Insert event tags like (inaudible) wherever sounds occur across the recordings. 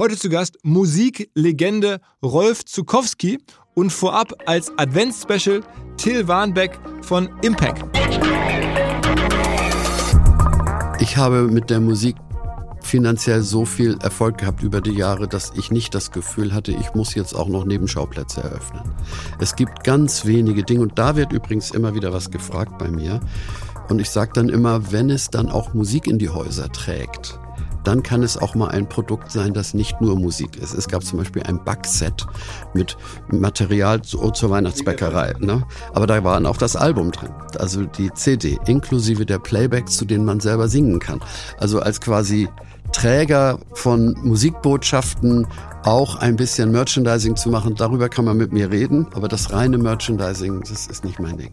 Heute zu Gast Musiklegende Rolf Zukowski und vorab als Adventsspecial Till Warnbeck von Impact. Ich habe mit der Musik finanziell so viel Erfolg gehabt über die Jahre, dass ich nicht das Gefühl hatte, ich muss jetzt auch noch Nebenschauplätze eröffnen. Es gibt ganz wenige Dinge und da wird übrigens immer wieder was gefragt bei mir. Und ich sage dann immer, wenn es dann auch Musik in die Häuser trägt, dann kann es auch mal ein Produkt sein, das nicht nur Musik ist. Es gab zum Beispiel ein Backset mit Material zur Weihnachtsbäckerei. Ne? Aber da war auch das Album drin, also die CD, inklusive der Playbacks, zu denen man selber singen kann. Also als quasi Träger von Musikbotschaften auch ein bisschen Merchandising zu machen, darüber kann man mit mir reden, aber das reine Merchandising, das ist nicht mein Ding.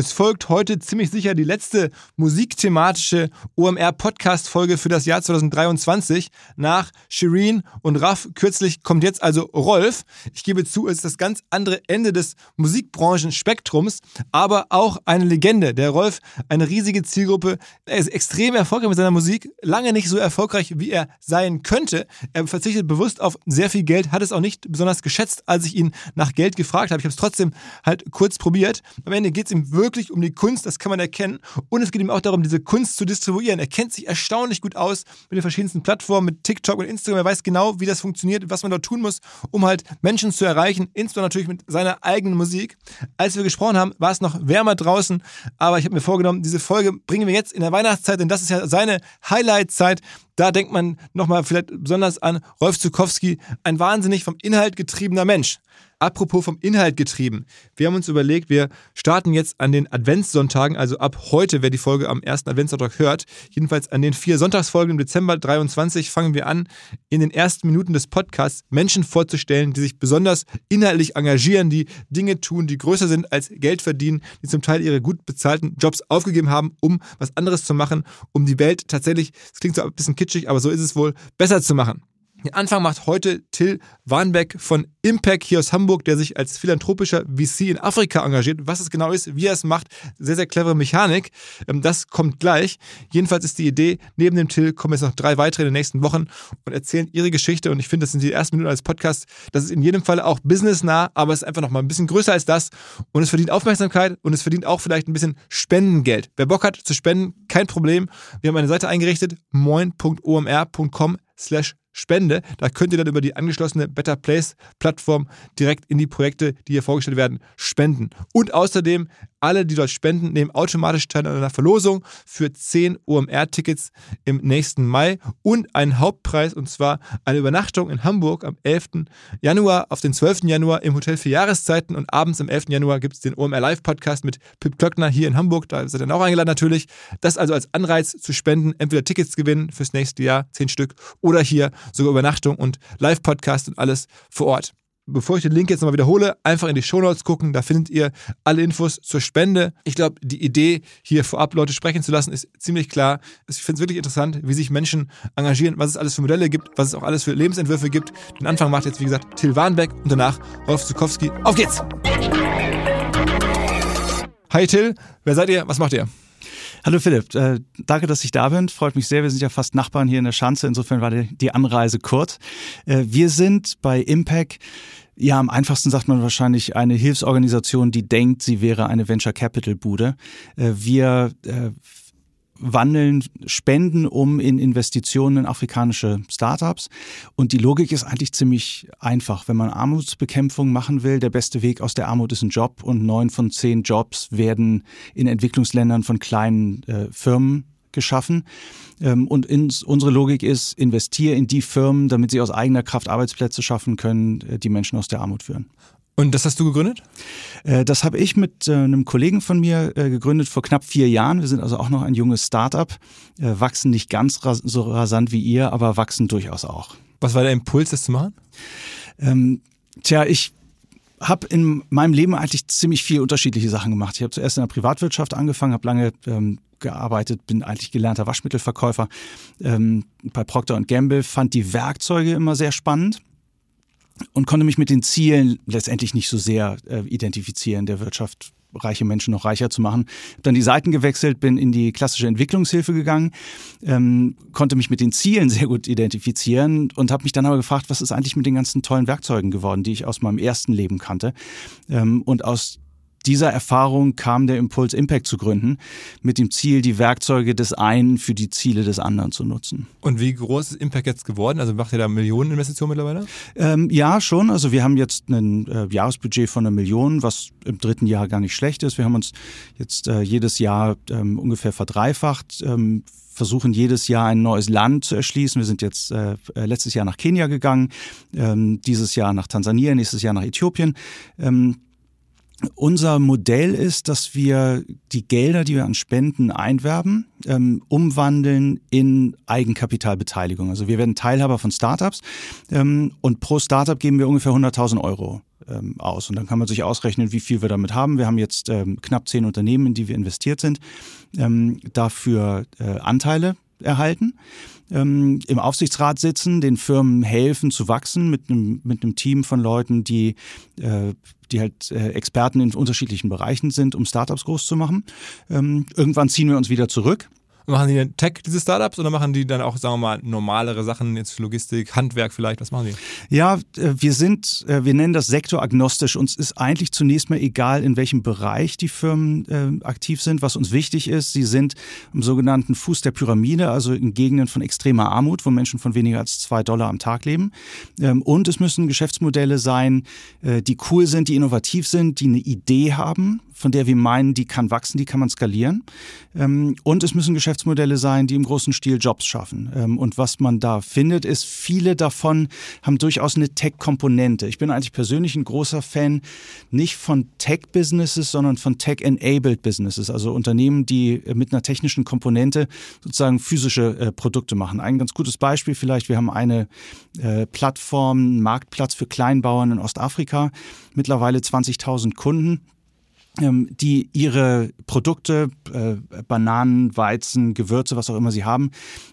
Es folgt heute ziemlich sicher die letzte musikthematische OMR-Podcast-Folge für das Jahr 2023. Nach Shireen und Raff kürzlich kommt jetzt also Rolf. Ich gebe zu, es ist das ganz andere Ende des Musikbranchenspektrums, aber auch eine Legende. Der Rolf, eine riesige Zielgruppe. Er ist extrem erfolgreich mit seiner Musik, lange nicht so erfolgreich, wie er sein könnte. Er verzichtet bewusst auf sehr viel Geld, hat es auch nicht besonders geschätzt, als ich ihn nach Geld gefragt habe. Ich habe es trotzdem halt kurz probiert. Am Ende geht es ihm wirklich wirklich um die Kunst, das kann man erkennen. Und es geht ihm auch darum, diese Kunst zu distribuieren. Er kennt sich erstaunlich gut aus mit den verschiedensten Plattformen, mit TikTok und Instagram. Er weiß genau, wie das funktioniert, was man dort tun muss, um halt Menschen zu erreichen, insbesondere natürlich mit seiner eigenen Musik. Als wir gesprochen haben, war es noch wärmer draußen, aber ich habe mir vorgenommen, diese Folge bringen wir jetzt in der Weihnachtszeit, denn das ist ja seine Highlight-Zeit. Da denkt man nochmal vielleicht besonders an Rolf Zukowski, ein wahnsinnig vom Inhalt getriebener Mensch. Apropos vom Inhalt getrieben. Wir haben uns überlegt, wir starten jetzt an den Adventssonntagen, also ab heute, wer die Folge am ersten Adventssonntag hört, jedenfalls an den vier Sonntagsfolgen im Dezember 23 fangen wir an, in den ersten Minuten des Podcasts Menschen vorzustellen, die sich besonders inhaltlich engagieren, die Dinge tun, die größer sind als Geld verdienen, die zum Teil ihre gut bezahlten Jobs aufgegeben haben, um was anderes zu machen, um die Welt tatsächlich, das klingt so ein bisschen kitschig, aber so ist es wohl, besser zu machen. Den Anfang macht heute Till Warnbeck von Impact hier aus Hamburg, der sich als philanthropischer VC in Afrika engagiert. Was es genau ist, wie er es macht, sehr, sehr clevere Mechanik. Ähm, das kommt gleich. Jedenfalls ist die Idee, neben dem Till kommen jetzt noch drei weitere in den nächsten Wochen und erzählen ihre Geschichte. Und ich finde, das sind die ersten Minuten als Podcast. Das ist in jedem Fall auch businessnah, aber es ist einfach noch mal ein bisschen größer als das. Und es verdient Aufmerksamkeit und es verdient auch vielleicht ein bisschen Spendengeld. Wer Bock hat zu spenden, kein Problem. Wir haben eine Seite eingerichtet, moin.omr.com Spende. Da könnt ihr dann über die angeschlossene Better Place Plattform direkt in die Projekte, die hier vorgestellt werden, spenden. Und außerdem alle, die dort spenden, nehmen automatisch teil an einer Verlosung für 10 OMR-Tickets im nächsten Mai und einen Hauptpreis, und zwar eine Übernachtung in Hamburg am 11. Januar auf den 12. Januar im Hotel für Jahreszeiten und abends am 11. Januar gibt es den OMR Live-Podcast mit Pip Klöckner hier in Hamburg. Da seid ihr dann auch eingeladen natürlich. Das also als Anreiz zu spenden, entweder Tickets gewinnen fürs nächste Jahr, 10 Stück, oder hier sogar Übernachtung und Live-Podcast und alles vor Ort bevor ich den Link jetzt nochmal wiederhole, einfach in die Shownotes gucken. Da findet ihr alle Infos zur Spende. Ich glaube, die Idee, hier vorab Leute sprechen zu lassen, ist ziemlich klar. Ich finde es wirklich interessant, wie sich Menschen engagieren, was es alles für Modelle gibt, was es auch alles für Lebensentwürfe gibt. Den Anfang macht jetzt, wie gesagt, Till Warnbeck und danach Rolf Zukowski. Auf geht's! Hi Till, wer seid ihr? Was macht ihr? Hallo Philipp, äh, danke, dass ich da bin. Freut mich sehr. Wir sind ja fast Nachbarn hier in der Schanze. Insofern war die, Anreise kurz. Äh, wir sind bei Impact ja, am einfachsten sagt man wahrscheinlich eine Hilfsorganisation, die denkt, sie wäre eine Venture Capital Bude. Äh, wir äh, wandeln Spenden um in Investitionen in afrikanische Startups. Und die Logik ist eigentlich ziemlich einfach. Wenn man Armutsbekämpfung machen will, der beste Weg aus der Armut ist ein Job und neun von zehn Jobs werden in Entwicklungsländern von kleinen äh, Firmen geschaffen. Ähm, und ins, unsere Logik ist, investiere in die Firmen, damit sie aus eigener Kraft Arbeitsplätze schaffen können, äh, die Menschen aus der Armut führen. Und das hast du gegründet? Äh, das habe ich mit äh, einem Kollegen von mir gegründet vor knapp vier Jahren. Wir sind also auch noch ein junges Start-up, wachsen nicht ganz so rasant wie ihr, aber wachsen durchaus auch. Was war der Impuls, das zu machen? Ähm, tja, ich habe in meinem Leben eigentlich ziemlich viel unterschiedliche Sachen gemacht. Ich habe zuerst in der Privatwirtschaft angefangen, habe lange ähm, gearbeitet, bin eigentlich gelernter Waschmittelverkäufer ähm, bei Procter Gamble, fand die Werkzeuge immer sehr spannend und konnte mich mit den Zielen letztendlich nicht so sehr äh, identifizieren, der Wirtschaft reiche Menschen noch reicher zu machen. Dann die Seiten gewechselt, bin in die klassische Entwicklungshilfe gegangen, ähm, konnte mich mit den Zielen sehr gut identifizieren und habe mich dann aber gefragt, was ist eigentlich mit den ganzen tollen Werkzeugen geworden, die ich aus meinem ersten Leben kannte. Ähm, und aus dieser Erfahrung kam der Impuls, Impact zu gründen, mit dem Ziel, die Werkzeuge des einen für die Ziele des anderen zu nutzen. Und wie groß ist Impact jetzt geworden? Also macht ihr da Millioneninvestitionen mittlerweile? Ähm, ja, schon. Also wir haben jetzt ein äh, Jahresbudget von einer Million, was im dritten Jahr gar nicht schlecht ist. Wir haben uns jetzt äh, jedes Jahr ähm, ungefähr verdreifacht. Ähm, versuchen jedes Jahr ein neues Land zu erschließen. Wir sind jetzt äh, äh letztes Jahr nach Kenia gegangen, ähm, dieses Jahr nach Tansania, nächstes Jahr nach Äthiopien. Unser Modell ist, dass wir die Gelder, die wir an Spenden einwerben, ähm, umwandeln in Eigenkapitalbeteiligung. Also wir werden Teilhaber von Startups ähm, und pro Startup geben wir ungefähr 100.000 Euro ähm, aus. Und dann kann man sich ausrechnen, wie viel wir damit haben. Wir haben jetzt ähm, knapp zehn Unternehmen, in die wir investiert sind, ähm, dafür äh, Anteile erhalten ähm, im Aufsichtsrat sitzen, den Firmen helfen zu wachsen mit einem, mit einem Team von Leuten, die, äh, die halt äh, Experten in unterschiedlichen Bereichen sind, um Startups groß zu machen. Ähm, irgendwann ziehen wir uns wieder zurück Machen die denn Tech, diese Startups, oder machen die dann auch, sagen wir mal, normalere Sachen, jetzt Logistik, Handwerk vielleicht? Was machen die? Ja, äh, wir sind, äh, wir nennen das sektoragnostisch. Uns ist eigentlich zunächst mal egal, in welchem Bereich die Firmen äh, aktiv sind. Was uns wichtig ist, sie sind im sogenannten Fuß der Pyramide, also in Gegenden von extremer Armut, wo Menschen von weniger als zwei Dollar am Tag leben. Ähm, und es müssen Geschäftsmodelle sein, die cool sind, die innovativ sind, die eine Idee haben, von der wir meinen, die kann wachsen, die kann man skalieren. Ähm, und es müssen Geschäftsmodelle sein, die im großen Stil Jobs schaffen. Ähm, und was man da findet, ist, viele davon haben durchaus eine Tech-Komponente. Ich bin eigentlich persönlich ein großer Fan nicht von Tech-Businesses, sondern von Tech-enabled Businesses, also Unternehmen, die mit einer technischen Komponente sozusagen physische äh, Produkte machen. Ein ganz gutes Beispiel vielleicht, wir haben eine äh, Plattform, einen Marktplatz für Kleinbauern in Ostafrika, mittlerweile 20.000 Kunden die ihre Produkte, äh, Bananen, Weizen, Gewürze, was auch immer sie haben,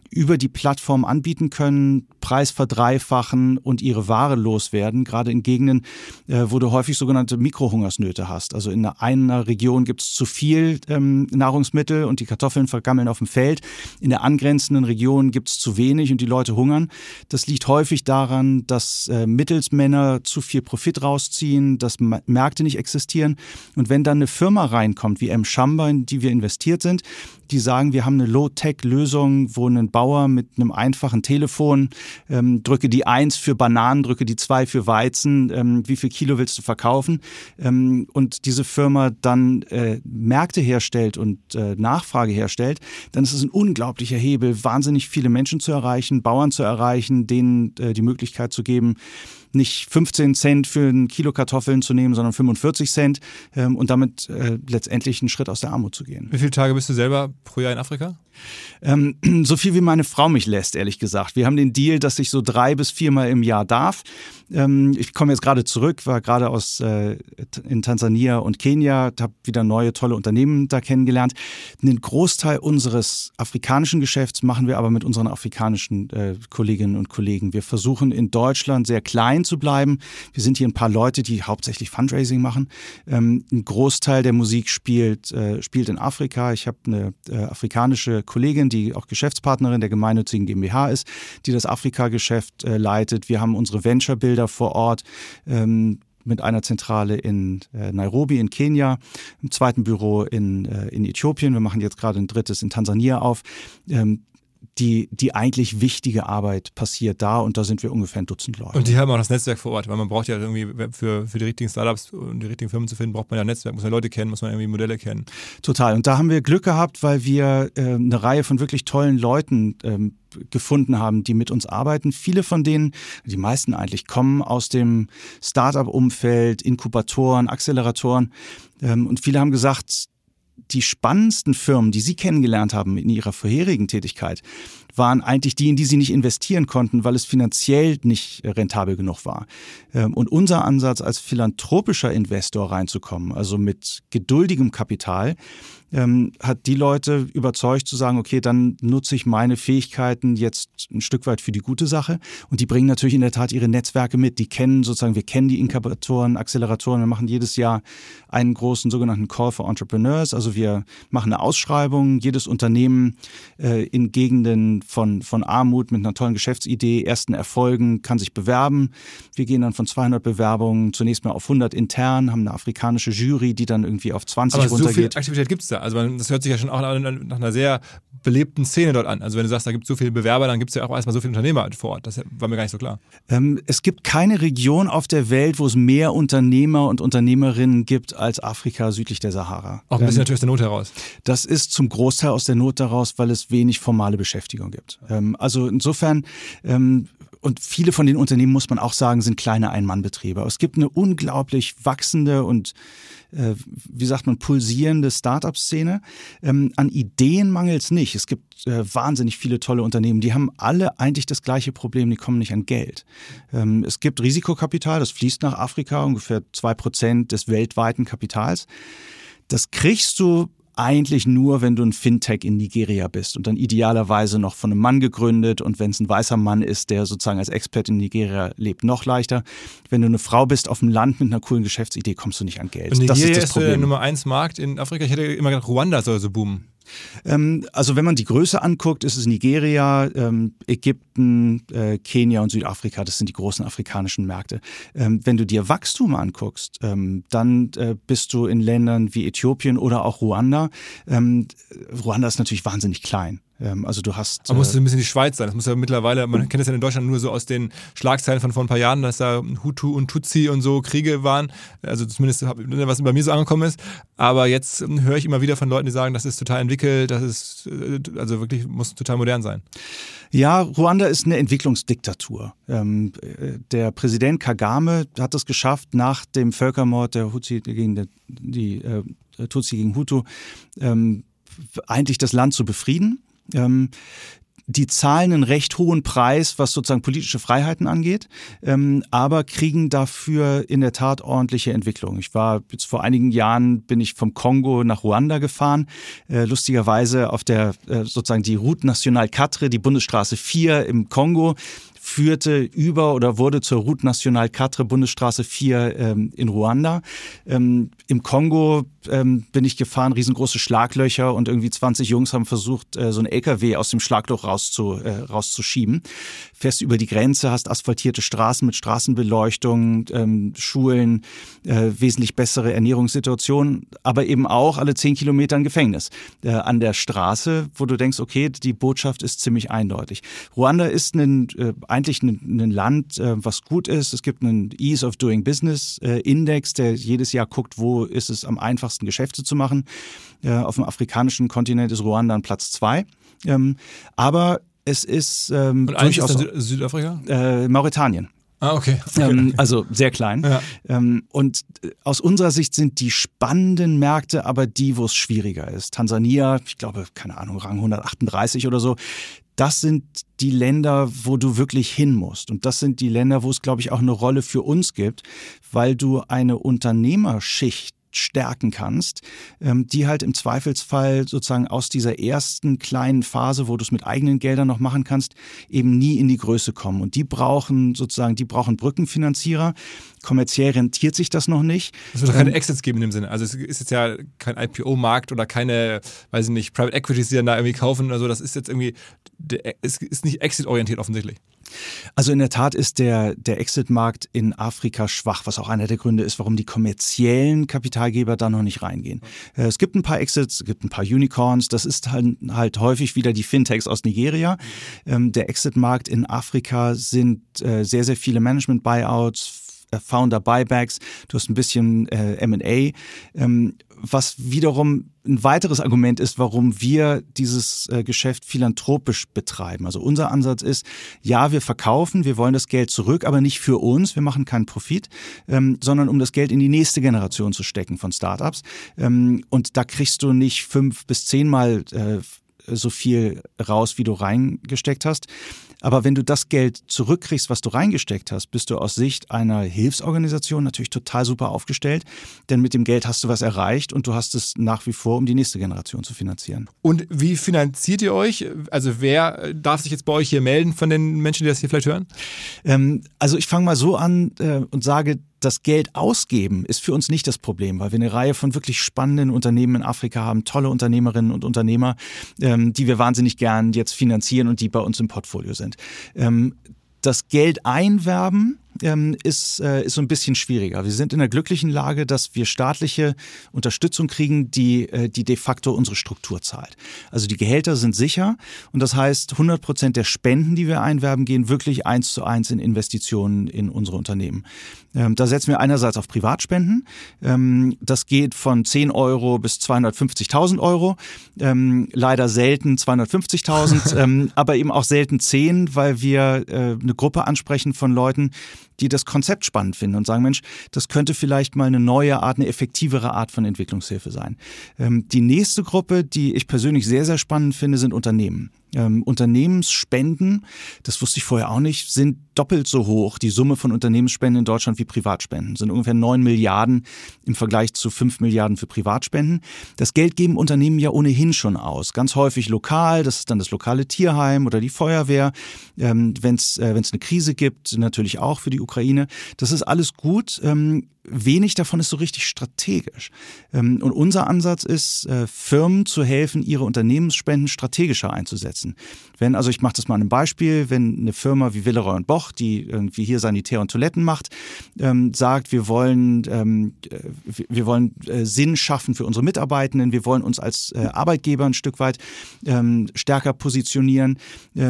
über die Plattform anbieten können, Preis verdreifachen und ihre Ware loswerden, gerade in Gegenden, äh, wo du häufig sogenannte Mikrohungersnöte hast. Also in einer Region gibt es zu viel ähm, Nahrungsmittel und die Kartoffeln vergammeln auf dem Feld. In der angrenzenden Region gibt es zu wenig und die Leute hungern. Das liegt häufig daran, dass äh, Mittelsmänner zu viel Profit rausziehen, dass Märkte nicht existieren. Und wenn dann eine Firma reinkommt, wie M. Shamba, in die wir investiert sind, die sagen, wir haben eine Low-Tech-Lösung, wo ein Bauer mit einem einfachen Telefon ähm, drücke die Eins für Bananen, drücke die Zwei für Weizen, ähm, wie viel Kilo willst du verkaufen? Ähm, und diese Firma dann äh, Märkte herstellt und äh, Nachfrage herstellt, dann ist es ein unglaublicher Hebel, wahnsinnig viele Menschen zu erreichen, Bauern zu erreichen, denen äh, die Möglichkeit zu geben, nicht 15 Cent für ein Kilo Kartoffeln zu nehmen, sondern 45 Cent ähm, und damit äh, letztendlich einen Schritt aus der Armut zu gehen. Wie viele Tage bist du selber pro Jahr in Afrika? Ähm, (clears throat) so viel wie meine Frau mich lässt, ehrlich gesagt. Wir haben den Deal, dass ich so drei bis viermal im Jahr darf. Ähm, ich komme jetzt gerade zurück, war gerade aus äh, in Tansania und Kenia, habe wieder neue tolle Unternehmen da kennengelernt. Den Großteil unseres afrikanischen Geschäfts machen wir aber mit unseren afrikanischen äh, Kolleginnen und Kollegen. Wir versuchen in Deutschland sehr klein zu bleiben. Wir sind hier ein paar Leute, die hauptsächlich Fundraising machen. Ähm, ein Großteil der Musik spielt, äh, spielt in Afrika. Ich habe eine äh, afrikanische Kollegin, die auch Geschäftspartnerin der gemeinnützigen GmbH ist, die das Afrika-Geschäft äh, leitet. Wir haben unsere Venture-Bilder vor Ort. Ähm, mit einer Zentrale in äh, Nairobi in Kenia, im zweiten Büro in, äh, in Äthiopien. Wir machen jetzt gerade ein drittes in Tansania auf. Die, die eigentlich wichtige Arbeit passiert da und da sind wir ungefähr ein Dutzend Leute. Und die haben auch das Netzwerk vor Ort, weil man braucht ja irgendwie für, für die richtigen Startups und die richtigen Firmen zu finden, braucht man ja ein Netzwerk, muss man Leute kennen, muss man irgendwie Modelle kennen. Total. Und da haben wir Glück gehabt, weil wir äh, eine Reihe von wirklich tollen Leuten ähm, gefunden haben, die mit uns arbeiten. Viele von denen, die meisten eigentlich, kommen aus dem Startup-Umfeld, Inkubatoren, Acceleratoren. Ähm, und viele haben gesagt, die spannendsten Firmen, die Sie kennengelernt haben in Ihrer vorherigen Tätigkeit, waren eigentlich die, in die Sie nicht investieren konnten, weil es finanziell nicht rentabel genug war. Ähm, und unser Ansatz als philanthropischer Investor reinzukommen, also mit geduldigem Kapital, ähm, hat die Leute überzeugt zu sagen, okay, dann nutze ich meine Fähigkeiten jetzt ein Stück weit für die gute Sache. Und die bringen natürlich in der Tat ihre Netzwerke mit. Die kennen sozusagen, wir kennen die Inkubatoren, Acceleratoren. Wir machen jedes Jahr einen großen sogenannten Call for Entrepreneurs. Also wir machen eine Ausschreibung. Jedes Unternehmen äh, in Gegenden von, von Armut mit einer tollen Geschäftsidee, ersten Erfolgen kann sich bewerben. Wir gehen dann von 200 Bewerbungen zunächst mal auf 100 intern, haben eine afrikanische Jury, die dann irgendwie auf 20 Aber runtergeht. so viel Aktivität gibt es da. Also das hört sich ja schon auch nach einer sehr belebten Szene dort an. Also wenn du sagst, da gibt es so viele Bewerber, dann gibt es ja auch erstmal so viele Unternehmer vor Ort. Das war mir gar nicht so klar. Ähm, es gibt keine Region auf der Welt, wo es mehr Unternehmer und Unternehmerinnen gibt als Afrika südlich der Sahara. Auch ein bisschen ähm, natürlich aus der Not heraus. Das ist zum Großteil aus der Not heraus, weil es wenig formale Beschäftigung gibt. Ähm, also insofern ähm, und viele von den Unternehmen, muss man auch sagen, sind kleine Ein-Mann-Betriebe. Es gibt eine unglaublich wachsende und, äh, wie sagt man, pulsierende Start-up-Szene. Ähm, an Ideen mangelt es nicht. Es gibt äh, wahnsinnig viele tolle Unternehmen. Die haben alle eigentlich das gleiche Problem, die kommen nicht an Geld. Ähm, es gibt Risikokapital, das fließt nach Afrika, ungefähr zwei Prozent des weltweiten Kapitals. Das kriegst du eigentlich nur, wenn du ein Fintech in Nigeria bist und dann idealerweise noch von einem Mann gegründet und wenn es ein weißer Mann ist, der sozusagen als Expert in Nigeria lebt, noch leichter. Wenn du eine Frau bist auf dem Land mit einer coolen Geschäftsidee, kommst du nicht an Geld. Und Nigeria das ist, das ist Problem. der Nummer eins Markt in Afrika. Ich hätte immer gedacht, Ruanda soll so boomen. Ähm, also wenn man die Größe anguckt, ist es Nigeria, ähm, Ägypten, äh, Kenia und Südafrika. Das sind die großen afrikanischen Märkte. Ähm, wenn du dir Wachstum anguckst, dann äh, bist du in Ländern wie Äthiopien oder auch Ruanda. Ruanda ist natürlich wahnsinnig klein. Ähm, also du hast. Man muss äh, ein bisschen die Schweiz sein. Das muss ja mittlerweile, man kennt es ja in Deutschland nur so aus den Schlagzeilen von vor ein paar Jahren, dass da Hutu und Tutsi und so Kriege waren. Also zumindest was bei mir so angekommen ist. Aber jetzt ähm, höre ich immer wieder von Leuten, die sagen, das ist total entwickelt, das ist äh, also wirklich muss total modern sein. Ja, Ruanda ist eine Entwicklungsdiktatur. Ähm, äh, der Präsident Kagame hat es geschafft, nach dem Völkermord der Hutu gegen die, die Tutsi gegen Hutu eigentlich das Land zu befrieden. Ähm, die zahlen einen recht hohen Preis, was sozusagen politische Freiheiten angeht, ähm, aber kriegen dafür in der Tat ordentliche Entwicklung. Ich war jetzt vor einigen Jahren bin ich vom Kongo nach Ruanda gefahren, äh, lustigerweise auf der äh, sozusagen die Route Nationale 4, die Bundesstraße 4 im Kongo führte über oder wurde zur Route Nationale 4, Bundesstraße 4 ähm, in Ruanda. Ähm, Im Kongo ähm, bin ich gefahren, riesengroße Schlaglöcher und irgendwie 20 Jungs haben versucht, äh, so ein LKW aus dem Schlagloch rauszu, äh, rauszuschieben. Fährst über die Grenze, hast asphaltierte Straßen mit Straßenbeleuchtung, ähm, Schulen, äh, wesentlich bessere Ernährungssituationen, aber eben auch alle 10 Kilometer ein Gefängnis äh, an der Straße, wo du denkst, okay, die Botschaft ist ziemlich eindeutig. Ruanda ist ein, äh, eigentlich ein, ein Land, äh, was gut ist. Es gibt einen Ease of Doing Business äh, Index, der jedes Jahr guckt, wo ist es am einfachsten Geschäfte zu machen. Äh, auf dem afrikanischen Kontinent ist Ruanda an Platz zwei. Ähm, aber es ist ähm, Und durchaus ist Südafrika? Äh, Mauretanien. Ah, okay. okay. Ähm, also sehr klein. Ja. Ähm, und äh, aus unserer Sicht sind die spannenden Märkte aber die, wo es schwieriger ist. Tansania, ich glaube, keine Ahnung, Rang 138 oder so. Das sind die Länder, wo du wirklich hin musst. Und das sind die Länder, wo es, glaube ich, auch eine Rolle für uns gibt, weil du eine Unternehmerschicht stärken kannst, ähm, die halt im Zweifelsfall sozusagen aus dieser ersten kleinen Phase, wo du es mit eigenen Geldern noch machen kannst, eben nie in die Größe kommen. Und die brauchen sozusagen, die brauchen Brückenfinanzierer. Kommerziell rentiert sich das noch nicht. Es wird doch keine Exits geben in dem Sinne. Also es ist jetzt ja kein IPO-Markt oder keine, weiß ich nicht, Private Equities, die dann da irgendwie kaufen oder so. Das ist jetzt irgendwie, es ist nicht exit-orientiert offensichtlich. Also in der Tat ist der, der Exit-Markt in Afrika schwach, was auch einer der Gründe ist, warum die kommerziellen Kapitalgeber da noch nicht reingehen. Äh, es gibt ein paar Exits, es gibt ein paar Unicorns, das ist halt, halt häufig wieder die Fintechs aus Nigeria. Ähm, der Exit-Markt in Afrika sind äh, sehr, sehr viele Management-Buyouts, äh, Founder Buybacks, du hast ein bisschen MA, was wiederum ein weiteres Argument ist, warum wir dieses äh, Geschäft philanthropisch betreiben. Also unser Ansatz ist, ja, wir verkaufen, wir wollen das Geld zurück, aber nicht für uns, wir machen keinen Profit, ähm, sondern um das Geld in die nächste Generation zu stecken von Startups. Ähm, und da kriegst du nicht fünf bis zehnmal äh, so viel raus, wie du reingesteckt hast. Aber wenn du das Geld zurückkriegst, was du reingesteckt hast, bist du aus Sicht einer Hilfsorganisation natürlich total super aufgestellt. Denn mit dem Geld hast du was erreicht und du hast es nach wie vor, um die nächste Generation zu finanzieren. Und wie finanziert ihr euch? Also wer darf sich jetzt bei euch hier melden von den Menschen, die das hier vielleicht hören? Ähm, also ich fange mal so an äh, und sage, das Geld ausgeben ist für uns nicht das Problem, weil wir eine Reihe von wirklich spannenden Unternehmen in Afrika haben, tolle Unternehmerinnen und Unternehmer, ähm, die wir wahnsinnig gern jetzt finanzieren und die bei uns im Portfolio sind. Ähm, das Geld einwerben ähm, ist, äh, ist so ein bisschen schwieriger. Wir sind in der glücklichen Lage, dass wir staatliche Unterstützung kriegen, die, äh, die de facto unsere Struktur zahlt. Also die Gehälter sind sicher und das heißt, 100 Prozent der Spenden, die wir einwerben, gehen wirklich eins zu eins in Investitionen in unsere Unternehmen. Ähm, da setzen wir einerseits auf Privatspenden. Ähm, das geht von 10 Euro bis 250.000 Euro. Ähm, leider selten 250.000, (laughs) ähm, aber eben auch selten 10, weil wir äh, eine Gruppe ansprechen von Leuten, die das Konzept spannend finden und sagen, Mensch, das könnte vielleicht mal eine neue Art, eine effektivere Art von Entwicklungshilfe sein. Ähm, die nächste Gruppe, die ich persönlich sehr, sehr spannend finde, sind Unternehmen. Ähm, Unternehmensspenden, das wusste ich vorher auch nicht, sind doppelt so hoch, die Summe von Unternehmensspenden in Deutschland wie Privatspenden. Sind ungefähr 9 Milliarden im Vergleich zu 5 Milliarden für Privatspenden. Das Geld geben Unternehmen ja ohnehin schon aus. Ganz häufig lokal, das ist dann das lokale Tierheim oder die Feuerwehr. Ähm, Wenn es äh, eine Krise gibt, natürlich auch für die Ukraine. Das ist alles gut. Ähm, wenig davon ist so richtig strategisch. Ähm, und unser Ansatz ist, äh, Firmen zu helfen, ihre Unternehmensspenden strategischer einzusetzen. Wenn, also ich mache das mal an einem Beispiel, wenn eine Firma wie Villeroy und Boch, die irgendwie hier Sanitär und Toiletten macht, ähm, sagt, wir wollen, ähm, äh, wir wollen äh, Sinn schaffen für unsere Mitarbeitenden, wir wollen uns als Arbeitgeber ein Stück weit stärker positionieren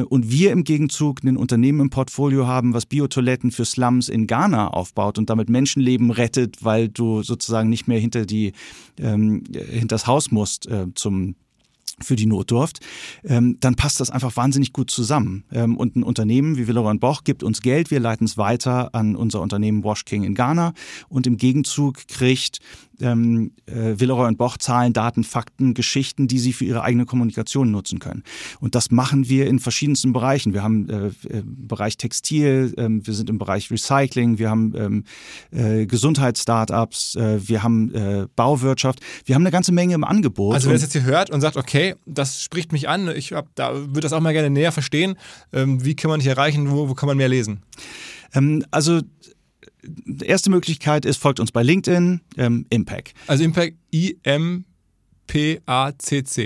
und wir im Gegenzug ein Unternehmen im Portfolio haben, was Biotoiletten für Slums in Ghana aufbaut und damit Menschenleben rettet, gerettet, weil du sozusagen nicht mehr hinter die ähm, hinter das Haus musst äh, zum für die Notdurft, ähm, dann passt das einfach wahnsinnig gut zusammen. Ähm, und ein Unternehmen wie Villeroy Boch gibt uns Geld, wir leiten es weiter an unser Unternehmen Wash King in Ghana. Und im Gegenzug kriegt ähm, äh, Villeroy und Boch Zahlen, Daten, Fakten, Geschichten, die sie für ihre eigene Kommunikation nutzen können. Und das machen wir in verschiedensten Bereichen. Wir haben äh, im äh, Bereich Textil, äh, wir sind im Bereich Recycling, wir haben ähm, äh, Gesundheitsstartups, äh, wir haben äh, Bauwirtschaft, wir haben eine ganze Menge im Angebot. Also wer das jetzt hier hört und sagt, okay, das spricht mich an, ich hab, da würde das auch mal gerne näher verstehen, ähm, wie kann man dich erreichen, wo, wo kann man mehr lesen? Ähm, also erste Möglichkeit ist, folgt uns bei LinkedIn, ähm, Impact. Also Impact, I-M-P-A-C-C,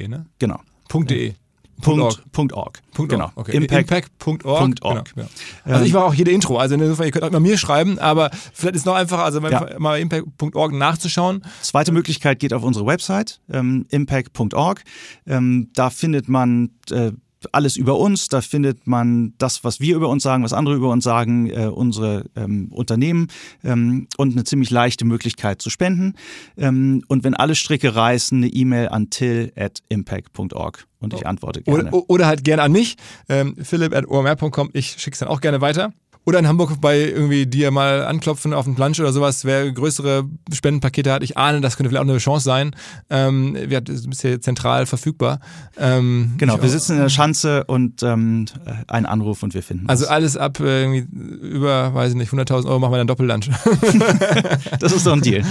ne? Genau. .de. Punkt, org. Punkt org. Punkt genau. Okay. Impact.org. Impact. Genau. Ja. Also ich war auch jede Intro, also insofern, ihr könnt auch mal mir schreiben, aber vielleicht ist es noch einfacher, also ja. mal impact.org nachzuschauen. Zweite Möglichkeit geht auf unsere Website, ähm, impact.org. Ähm, da findet man äh, alles über uns. Da findet man das, was wir über uns sagen, was andere über uns sagen, äh, unsere ähm, Unternehmen ähm, und eine ziemlich leichte Möglichkeit zu spenden. Ähm, und wenn alle Stricke reißen, eine E-Mail an till at impact.org und ich antworte gerne. Oder, oder halt gerne an mich, ähm, philipp at omr.com. Ich schicke es dann auch gerne weiter. Oder in Hamburg bei irgendwie dir mal anklopfen auf den Plansch oder sowas, wer größere Spendenpakete hat. Ich ahne, das könnte vielleicht auch eine Chance sein. Ähm, wir sind hier zentral verfügbar. Ähm, genau, wir sitzen in der Schanze und ähm, ein Anruf und wir finden Also alles ab äh, irgendwie über, weiß ich nicht, 100.000 Euro machen wir dann Doppellunch. (laughs) (laughs) das ist doch ein Deal.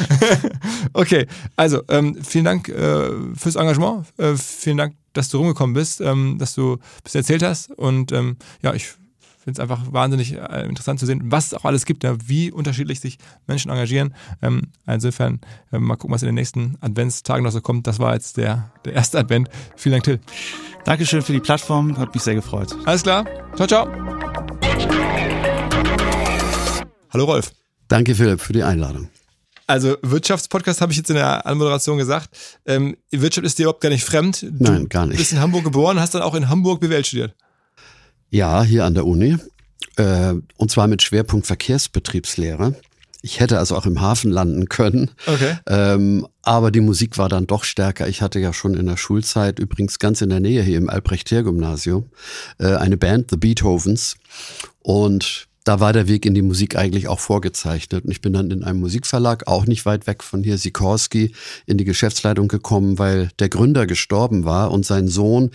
okay, also ähm, vielen Dank äh, fürs Engagement. Äh, vielen Dank, dass du rumgekommen bist, ähm, dass du bis erzählt hast. Und ähm, ja, ich finde es einfach wahnsinnig äh, interessant zu sehen, was es auch alles gibt, ja, wie unterschiedlich sich Menschen engagieren. Ähm, insofern äh, mal gucken, was in den nächsten Adventstagen noch so kommt. Das war jetzt der, der erste Advent. Vielen Dank, Till. Dankeschön für die Plattform, hat mich sehr gefreut. Alles klar. Ciao, ciao. Hallo Rolf. Danke Philipp für die Einladung. Also Wirtschaftspodcast habe ich jetzt in der Anmoderation gesagt. Ähm, Wirtschaft ist dir überhaupt gar nicht fremd. Du Nein, gar nicht. Du bist in Hamburg geboren, hast dann auch in Hamburg BWL studiert. Ja, hier an der Uni. Äh, und zwar mit Schwerpunkt Verkehrsbetriebslehre. Ich hätte also auch im Hafen landen können. Okay. Ähm, aber die Musik war dann doch stärker. Ich hatte ja schon in der Schulzeit, übrigens ganz in der Nähe hier im Albrecht-Heer-Gymnasium, äh, eine Band, The Beethovens. Und da war der Weg in die Musik eigentlich auch vorgezeichnet. Und ich bin dann in einem Musikverlag, auch nicht weit weg von hier, Sikorski, in die Geschäftsleitung gekommen, weil der Gründer gestorben war und sein Sohn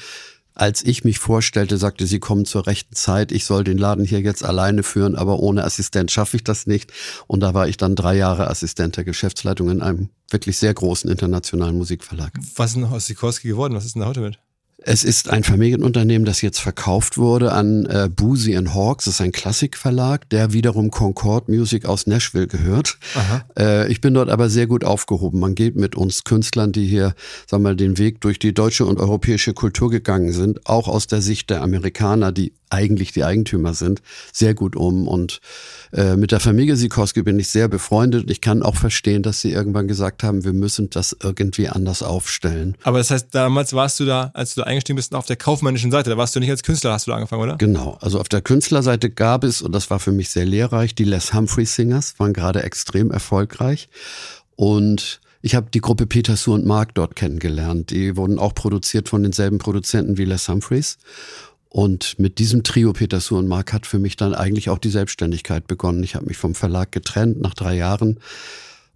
als ich mich vorstellte, sagte, Sie kommen zur rechten Zeit, ich soll den Laden hier jetzt alleine führen, aber ohne Assistent schaffe ich das nicht. Und da war ich dann drei Jahre Assistent der Geschäftsleitung in einem wirklich sehr großen internationalen Musikverlag. Was ist denn aus Sikorski geworden? Was ist denn da heute mit? Es ist ein Familienunternehmen, das jetzt verkauft wurde an äh, Boozy and Hawks. Das ist ein Klassikverlag, der wiederum Concord Music aus Nashville gehört. Äh, ich bin dort aber sehr gut aufgehoben. Man geht mit uns Künstlern, die hier, sagen wir mal, den Weg durch die deutsche und europäische Kultur gegangen sind, auch aus der Sicht der Amerikaner, die eigentlich die Eigentümer sind, sehr gut um. Und äh, mit der Familie Sikorski bin ich sehr befreundet. Ich kann auch verstehen, dass sie irgendwann gesagt haben, wir müssen das irgendwie anders aufstellen. Aber das heißt, damals warst du da, als du da eingestiegen bist, auf der kaufmännischen Seite. Da warst du nicht als Künstler, hast du da angefangen, oder? Genau. Also auf der Künstlerseite gab es, und das war für mich sehr lehrreich, die Les Humphrey Singers waren gerade extrem erfolgreich. Und ich habe die Gruppe Peter Sue und Mark dort kennengelernt. Die wurden auch produziert von denselben Produzenten wie Les Humphreys. Und mit diesem Trio Peter Su und Mark hat für mich dann eigentlich auch die Selbstständigkeit begonnen. Ich habe mich vom Verlag getrennt nach drei Jahren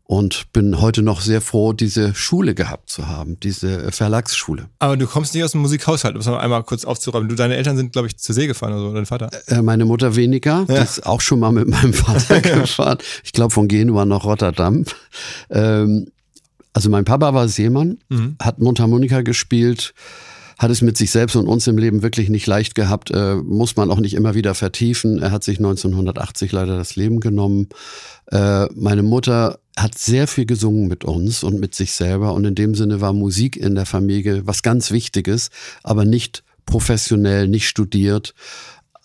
und bin heute noch sehr froh, diese Schule gehabt zu haben, diese Verlagsschule. Aber du kommst nicht aus dem Musikhaushalt, um es einmal kurz aufzuräumen. Du, deine Eltern sind, glaube ich, zur See gefahren oder so, dein Vater? Äh, meine Mutter weniger, ja. die ist auch schon mal mit meinem Vater (laughs) (laughs) gefahren. Ich glaube von Genua nach Rotterdam. Ähm, also mein Papa war Seemann, mhm. hat Mundharmonika gespielt, hat es mit sich selbst und uns im Leben wirklich nicht leicht gehabt, äh, muss man auch nicht immer wieder vertiefen. Er hat sich 1980 leider das Leben genommen. Äh, meine Mutter hat sehr viel gesungen mit uns und mit sich selber und in dem Sinne war Musik in der Familie was ganz Wichtiges, aber nicht professionell, nicht studiert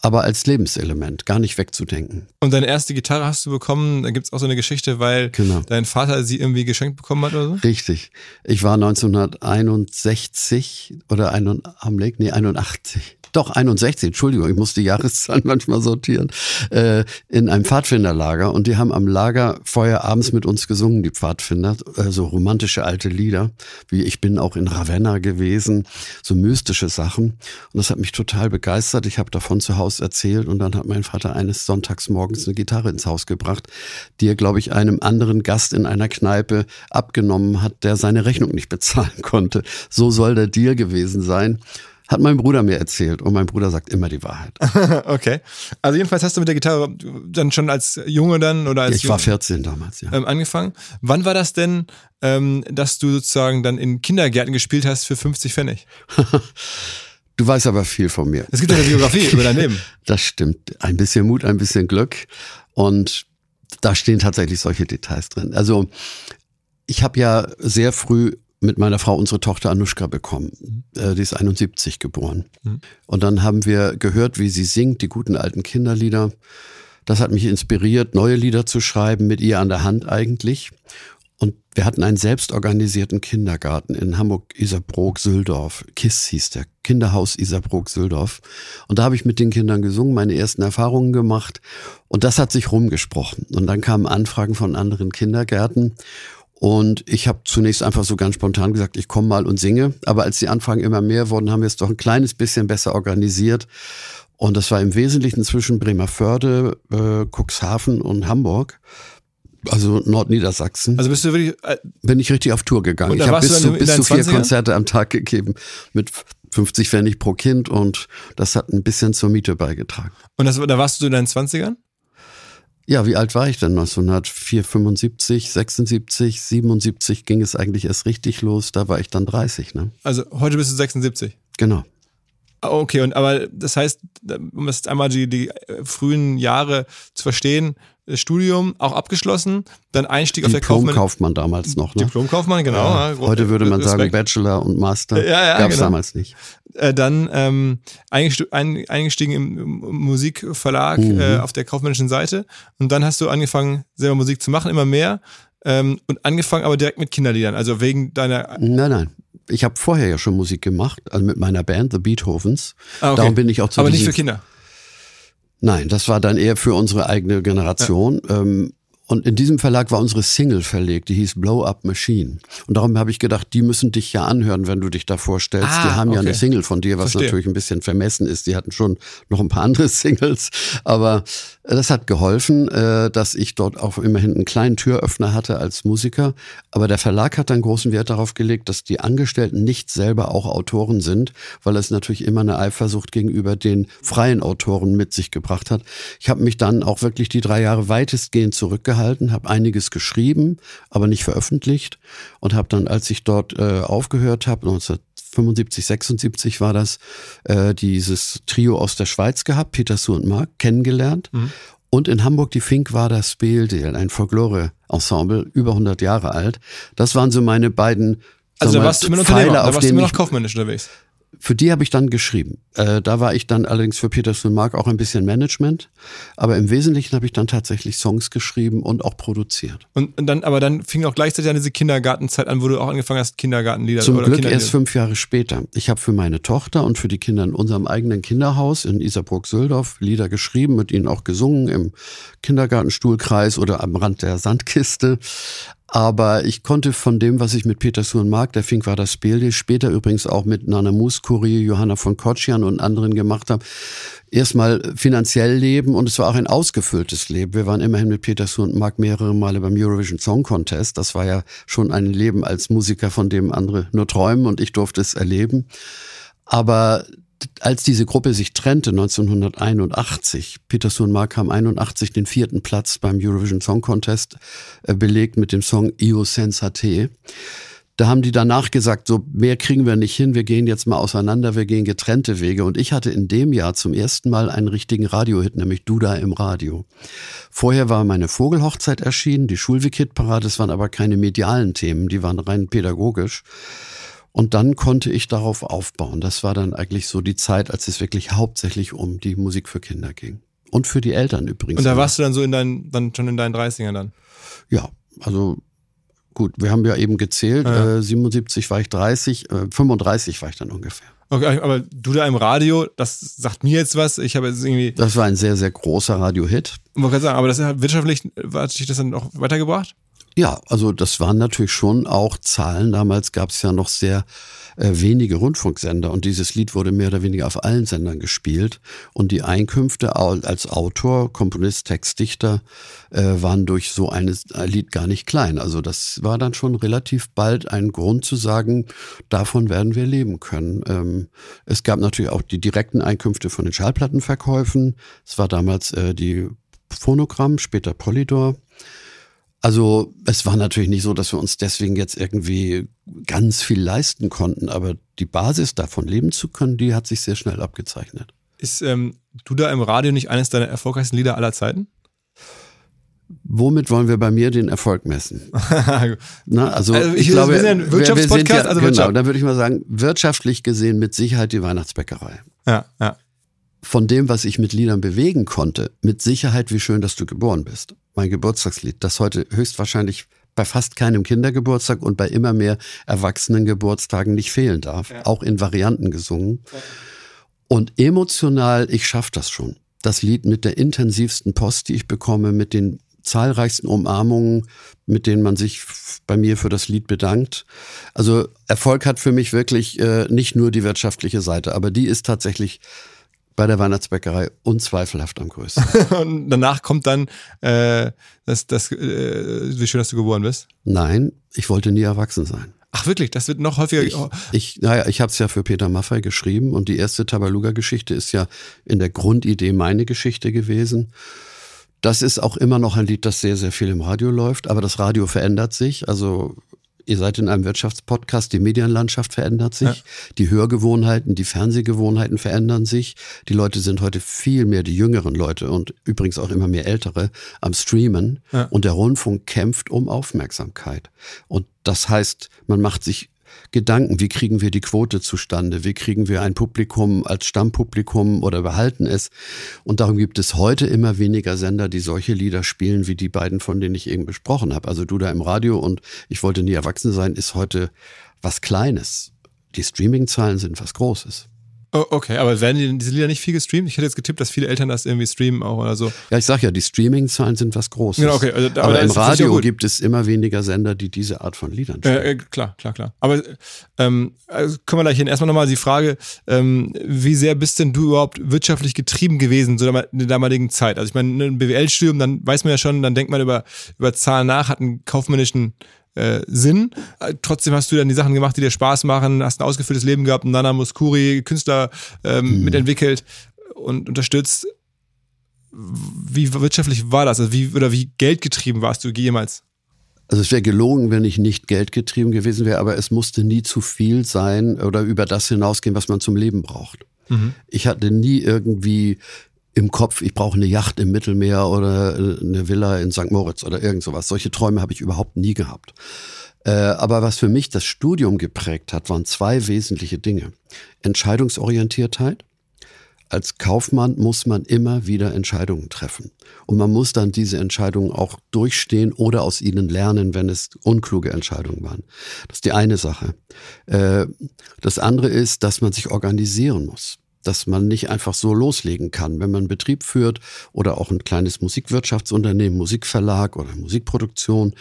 aber als Lebenselement, gar nicht wegzudenken. Und deine erste Gitarre hast du bekommen, da gibt es auch so eine Geschichte, weil genau. dein Vater sie irgendwie geschenkt bekommen hat oder so? Richtig. Ich war 1961 oder ein, am Lake, nee, 81 doch 61, Entschuldigung, ich muss die Jahreszahlen (laughs) manchmal sortieren, äh, in einem Pfadfinderlager und die haben am Lagerfeuer abends mit uns gesungen, die Pfadfinder, äh, so romantische alte Lieder, wie ich bin auch in Ravenna gewesen, so mystische Sachen und das hat mich total begeistert. Ich habe davon zu Hause erzählt und dann hat mein Vater eines Sonntags morgens eine Gitarre ins Haus gebracht, die er, glaube ich, einem anderen Gast in einer Kneipe abgenommen hat, der seine Rechnung nicht (laughs) bezahlen konnte. So soll der Deal gewesen sein. Hat mein Bruder mir erzählt und mein Bruder sagt immer die Wahrheit. (laughs) okay. Also jedenfalls hast du mit der Gitarre dann schon als Junge dann oder als ja, Ich war 14 damals, ja. Ähm, angefangen. Wann war das denn, ähm, dass du sozusagen dann in Kindergärten gespielt hast für 50 Pfennig? (laughs) Du weißt aber viel von mir. Es gibt eine Biografie (laughs) über dein Leben. Das stimmt. Ein bisschen Mut, ein bisschen Glück. Und da stehen tatsächlich solche Details drin. Also ich habe ja sehr früh mit meiner Frau unsere Tochter Anushka bekommen. Mhm. Die ist 71 geboren. Mhm. Und dann haben wir gehört, wie sie singt, die guten alten Kinderlieder. Das hat mich inspiriert, neue Lieder zu schreiben, mit ihr an der Hand eigentlich. Und wir hatten einen selbstorganisierten Kindergarten in Hamburg-Isarbrook-Süldorf. KISS hieß der, Kinderhaus Isarbrook-Süldorf. Und da habe ich mit den Kindern gesungen, meine ersten Erfahrungen gemacht. Und das hat sich rumgesprochen. Und dann kamen Anfragen von anderen Kindergärten. Und ich habe zunächst einfach so ganz spontan gesagt, ich komme mal und singe. Aber als die Anfragen immer mehr wurden, haben wir es doch ein kleines bisschen besser organisiert. Und das war im Wesentlichen zwischen Bremerförde, äh, Cuxhaven und Hamburg. Also Nordniedersachsen. Also bist du wirklich. Äh, bin ich richtig auf Tour gegangen. Ich habe bis zu, bis zu vier 20ern? Konzerte am Tag gegeben mit 50 Pfennig pro Kind und das hat ein bisschen zur Miete beigetragen. und das, da warst du in deinen 20ern? Ja, wie alt war ich denn? 1904, 75, 76, 77 ging es eigentlich erst richtig los. Da war ich dann 30, ne? Also heute bist du 76. Genau. Ah, Okay, und aber das heißt, um das einmal die, die äh, frühen Jahre zu verstehen, Studium auch abgeschlossen, dann Einstieg auf der Kaufmann. Diplomkaufmann damals noch, ne? Diplomkaufmann, genau. Ja, ja, heute würde man sagen Respekt. Bachelor und Master. (laughs) Ja, ja, Gab's genau. damals nicht. Äh, dann ähm, eingesti- ein, eingestiegen im, Musikverlag Mhm. äh, auf der kaufmännischen Seite und dann hast du angefangen, selber Musik zu machen, immer mehr ähm, und angefangen aber direkt mit Kinderliedern, also wegen deiner... Nein, nein. Ich habe vorher ja schon Musik gemacht, also mit meiner Band, The Beethovens. Ah, okay. Darum bin ich auch zu aber nicht für Kinder. Nein, das war dann eher für unsere eigene Generation. Ähm, und in diesem Verlag war unsere Single verlegt, die hieß Blow Up Machine. Und darum habe ich gedacht, die müssen dich ja anhören, wenn du dich da vorstellst. Ah, die haben ja okay. eine Single von dir, was Verstehe. natürlich ein bisschen vermessen ist. Die hatten schon noch ein paar andere (laughs) Singles. Aber das hat geholfen, äh, dass ich dort auch immerhin einen kleinen Türöffner hatte als Musiker. Aber der Verlag hat dann großen Wert darauf gelegt, dass die Angestellten nicht selber auch Autoren sind, weil es natürlich immer eine Eifersucht gegenüber den freien Autoren mit sich gebracht hat. Ich habe mich dann auch wirklich die drei Jahre weitestgehend zurückgehalten, habe einiges geschrieben, aber nicht veröffentlicht und habe dann, als ich dort äh, aufgehört habe, 1975, 76 war das, äh, dieses Trio aus der Schweiz gehabt, Peter Su und Mark, kennengelernt. Und in Hamburg die Fink war das Speeldeel, ein Folklore-Ensemble, über 100 Jahre alt. Das waren so meine beiden Also da warst du immer noch Unternehmer, da warst du immer noch kaufmännisch unterwegs. Für die habe ich dann geschrieben. Äh, da war ich dann allerdings für Peters und Mark auch ein bisschen Management. Aber im Wesentlichen habe ich dann tatsächlich Songs geschrieben und auch produziert. Und, und dann, aber dann fing auch gleichzeitig an diese Kindergartenzeit an, wo du auch angefangen hast, Kindergartenlieder Zum oder Glück Kinderlieder. erst fünf Jahre später. Ich habe für meine Tochter und für die Kinder in unserem eigenen Kinderhaus in Isarburg-Söldorf Lieder geschrieben, mit ihnen auch gesungen im Kindergartenstuhlkreis oder am Rand der Sandkiste. Aber ich konnte von dem, was ich mit Peter Suhr Mark, der Fink war das Spiel, später übrigens auch mit Nana Muskuri, Johanna von Kotschian und anderen gemacht habe, erstmal finanziell leben und es war auch ein ausgefülltes Leben. Wir waren immerhin mit Peter und Mark mehrere Male beim Eurovision Song Contest. Das war ja schon ein Leben als Musiker, von dem andere nur träumen und ich durfte es erleben. Aber als diese Gruppe sich trennte 1981, Peter Sun Mark haben 81 den vierten Platz beim Eurovision Song Contest äh, belegt mit dem Song Io Sensate. Da haben die danach gesagt, so mehr kriegen wir nicht hin, wir gehen jetzt mal auseinander, wir gehen getrennte Wege. Und ich hatte in dem Jahr zum ersten Mal einen richtigen Radiohit, nämlich Duda im Radio. Vorher war meine Vogelhochzeit erschienen, die Schulweg-Hit-Parade, das waren aber keine medialen Themen, die waren rein pädagogisch. Und dann konnte ich darauf aufbauen. Das war dann eigentlich so die Zeit, als es wirklich hauptsächlich um die Musik für Kinder ging. Und für die Eltern übrigens. Und da warst du dann so in deinen, dann schon in deinen 30ern dann. Ja, also gut, wir haben ja eben gezählt, Ja. äh, 77 war ich 30, äh, 35 war ich dann ungefähr. Okay, aber du da im Radio, das sagt mir jetzt was. Ich habe jetzt irgendwie, Das war ein sehr, sehr großer Radiohit. man kann sagen, aber das hat wirtschaftlich, hat dich das dann auch weitergebracht? Ja, also das waren natürlich schon auch Zahlen. Damals gab es ja noch sehr äh, wenige Rundfunksender und dieses Lied wurde mehr oder weniger auf allen Sendern gespielt. Und die Einkünfte als Autor, Komponist, Textdichter äh, waren durch so ein Lied gar nicht klein. Also das war dann schon relativ bald ein Grund zu sagen, davon werden wir leben können. Ähm, es gab natürlich auch die direkten Einkünfte von den Schallplattenverkäufen. Es war damals äh, die Phonogramm, später Polydor. Also es war natürlich nicht so, dass wir uns deswegen jetzt irgendwie ganz viel leisten konnten, aber die Basis davon leben zu können, die hat sich sehr schnell abgezeichnet. Ist ähm, du da im Radio nicht eines deiner erfolgreichsten Lieder aller Zeiten? Womit wollen wir bei mir den Erfolg messen? (laughs) Na, also, Also, ich, ich- glaube, wir sind ja ein wir- wir Wirtschaftspodcast, ja, also genau, Wirtschaft. dann würde ich mal sagen, wirtschaftlich gesehen mit Sicherheit die Weihnachtsbäckerei. ja, ja. Von dem, was ich mit Liedern bewegen konnte, mit Sicherheit, wie schön, dass du geboren bist. Mein Geburtstagslied, das heute höchstwahrscheinlich bei fast keinem Kindergeburtstag und bei immer mehr Erwachsenengeburtstagen nicht fehlen darf, auch in Varianten gesungen. Und emotional, ich schaff das schon. Das Lied mit der intensivsten Post, die ich bekomme, mit den zahlreichsten Umarmungen, mit denen man sich bei mir für das Lied bedankt. Also Erfolg hat für mich wirklich äh, nicht nur die wirtschaftliche Seite, aber die ist tatsächlich Bei der Weihnachtsbäckerei unzweifelhaft am größten. (laughs) und danach kommt dann äh, das, das, äh, wie schön, dass du geboren bist. Nein, ich wollte nie erwachsen sein. Ach wirklich, das wird noch häufiger. Ich, ich, naja, ich habe es ja für Peter Maffay geschrieben und die erste Tabaluga-Geschichte ist ja in der Grundidee meine Geschichte gewesen. Das ist auch immer noch ein Lied, das sehr, sehr viel im Radio läuft, aber das Radio verändert sich. Also ihr seid in einem Wirtschaftspodcast, die Medienlandschaft verändert sich, ja. die Hörgewohnheiten, die Fernsehgewohnheiten verändern sich. Die Leute sind heute viel mehr, die jüngeren Leute und übrigens auch immer mehr ältere, am Streamen. Ja. Und der Rundfunk kämpft um Aufmerksamkeit. Und das heißt, man macht sich Gedanken, wie kriegen wir die Quote zustande, wie kriegen wir ein Publikum als Stammpublikum oder behalten es. Und darum gibt es heute immer weniger Sender, die solche Lieder spielen, wie die beiden, von denen ich eben besprochen habe. Also du da im Radio und ich wollte nie erwachsen sein, ist heute was Kleines. Die Streaming-Zahlen sind was Großes. Oh, okay, aber werden die, diese Lieder nicht viel gestreamt? Ich hätte jetzt getippt, dass viele Eltern das irgendwie streamen auch oder so. Ja, ich sag ja, die Streaming-Zahlen sind was Großes. Genau, okay. Also, aber, aber im Radio gibt es immer weniger Sender, die diese Art von Liedern spielen. Äh, klar, klar, klar. Aber ähm, also können wir gleich hin. Erstmal nochmal die Frage, ähm, wie sehr bist denn du überhaupt wirtschaftlich getrieben gewesen zu der, der damaligen Zeit? Also ich meine, ein BWL-Studium, dann weiß man ja schon, dann denkt man über, über Zahlen nach, hat einen kaufmännischen äh, Sinn. Äh, trotzdem hast du dann die Sachen gemacht, die dir Spaß machen, hast ein ausgefülltes Leben gehabt, Nana Muskuri, Künstler ähm, mhm. mitentwickelt und unterstützt. Wie wirtschaftlich war das? Also wie, oder wie geldgetrieben warst du jemals? Also es wäre gelogen, wenn ich nicht geldgetrieben gewesen wäre, aber es musste nie zu viel sein oder über das hinausgehen, was man zum Leben braucht. Mhm. Ich hatte nie irgendwie im Kopf, ich brauche eine Yacht im Mittelmeer oder äh, eine Villa in St. Moritz oder irgend sowas. Solche Träume habe ich überhaupt nie gehabt. Äh, aber was für mich das Studium geprägt hat, waren zwei wesentliche Dinge. Entscheidungsorientiertheit. Als Kaufmann muss man immer wieder Entscheidungen treffen. Und man muss dann diese Entscheidungen auch durchstehen oder aus ihnen lernen, wenn es unkluge Entscheidungen waren. Das ist die eine Sache. Äh, das andere ist, dass man sich organisieren muss dass man nicht einfach so loslegen kann. Wenn man einen Betrieb führt oder auch ein kleines Musikwirtschaftsunternehmen, Musikverlag oder Musikproduktion,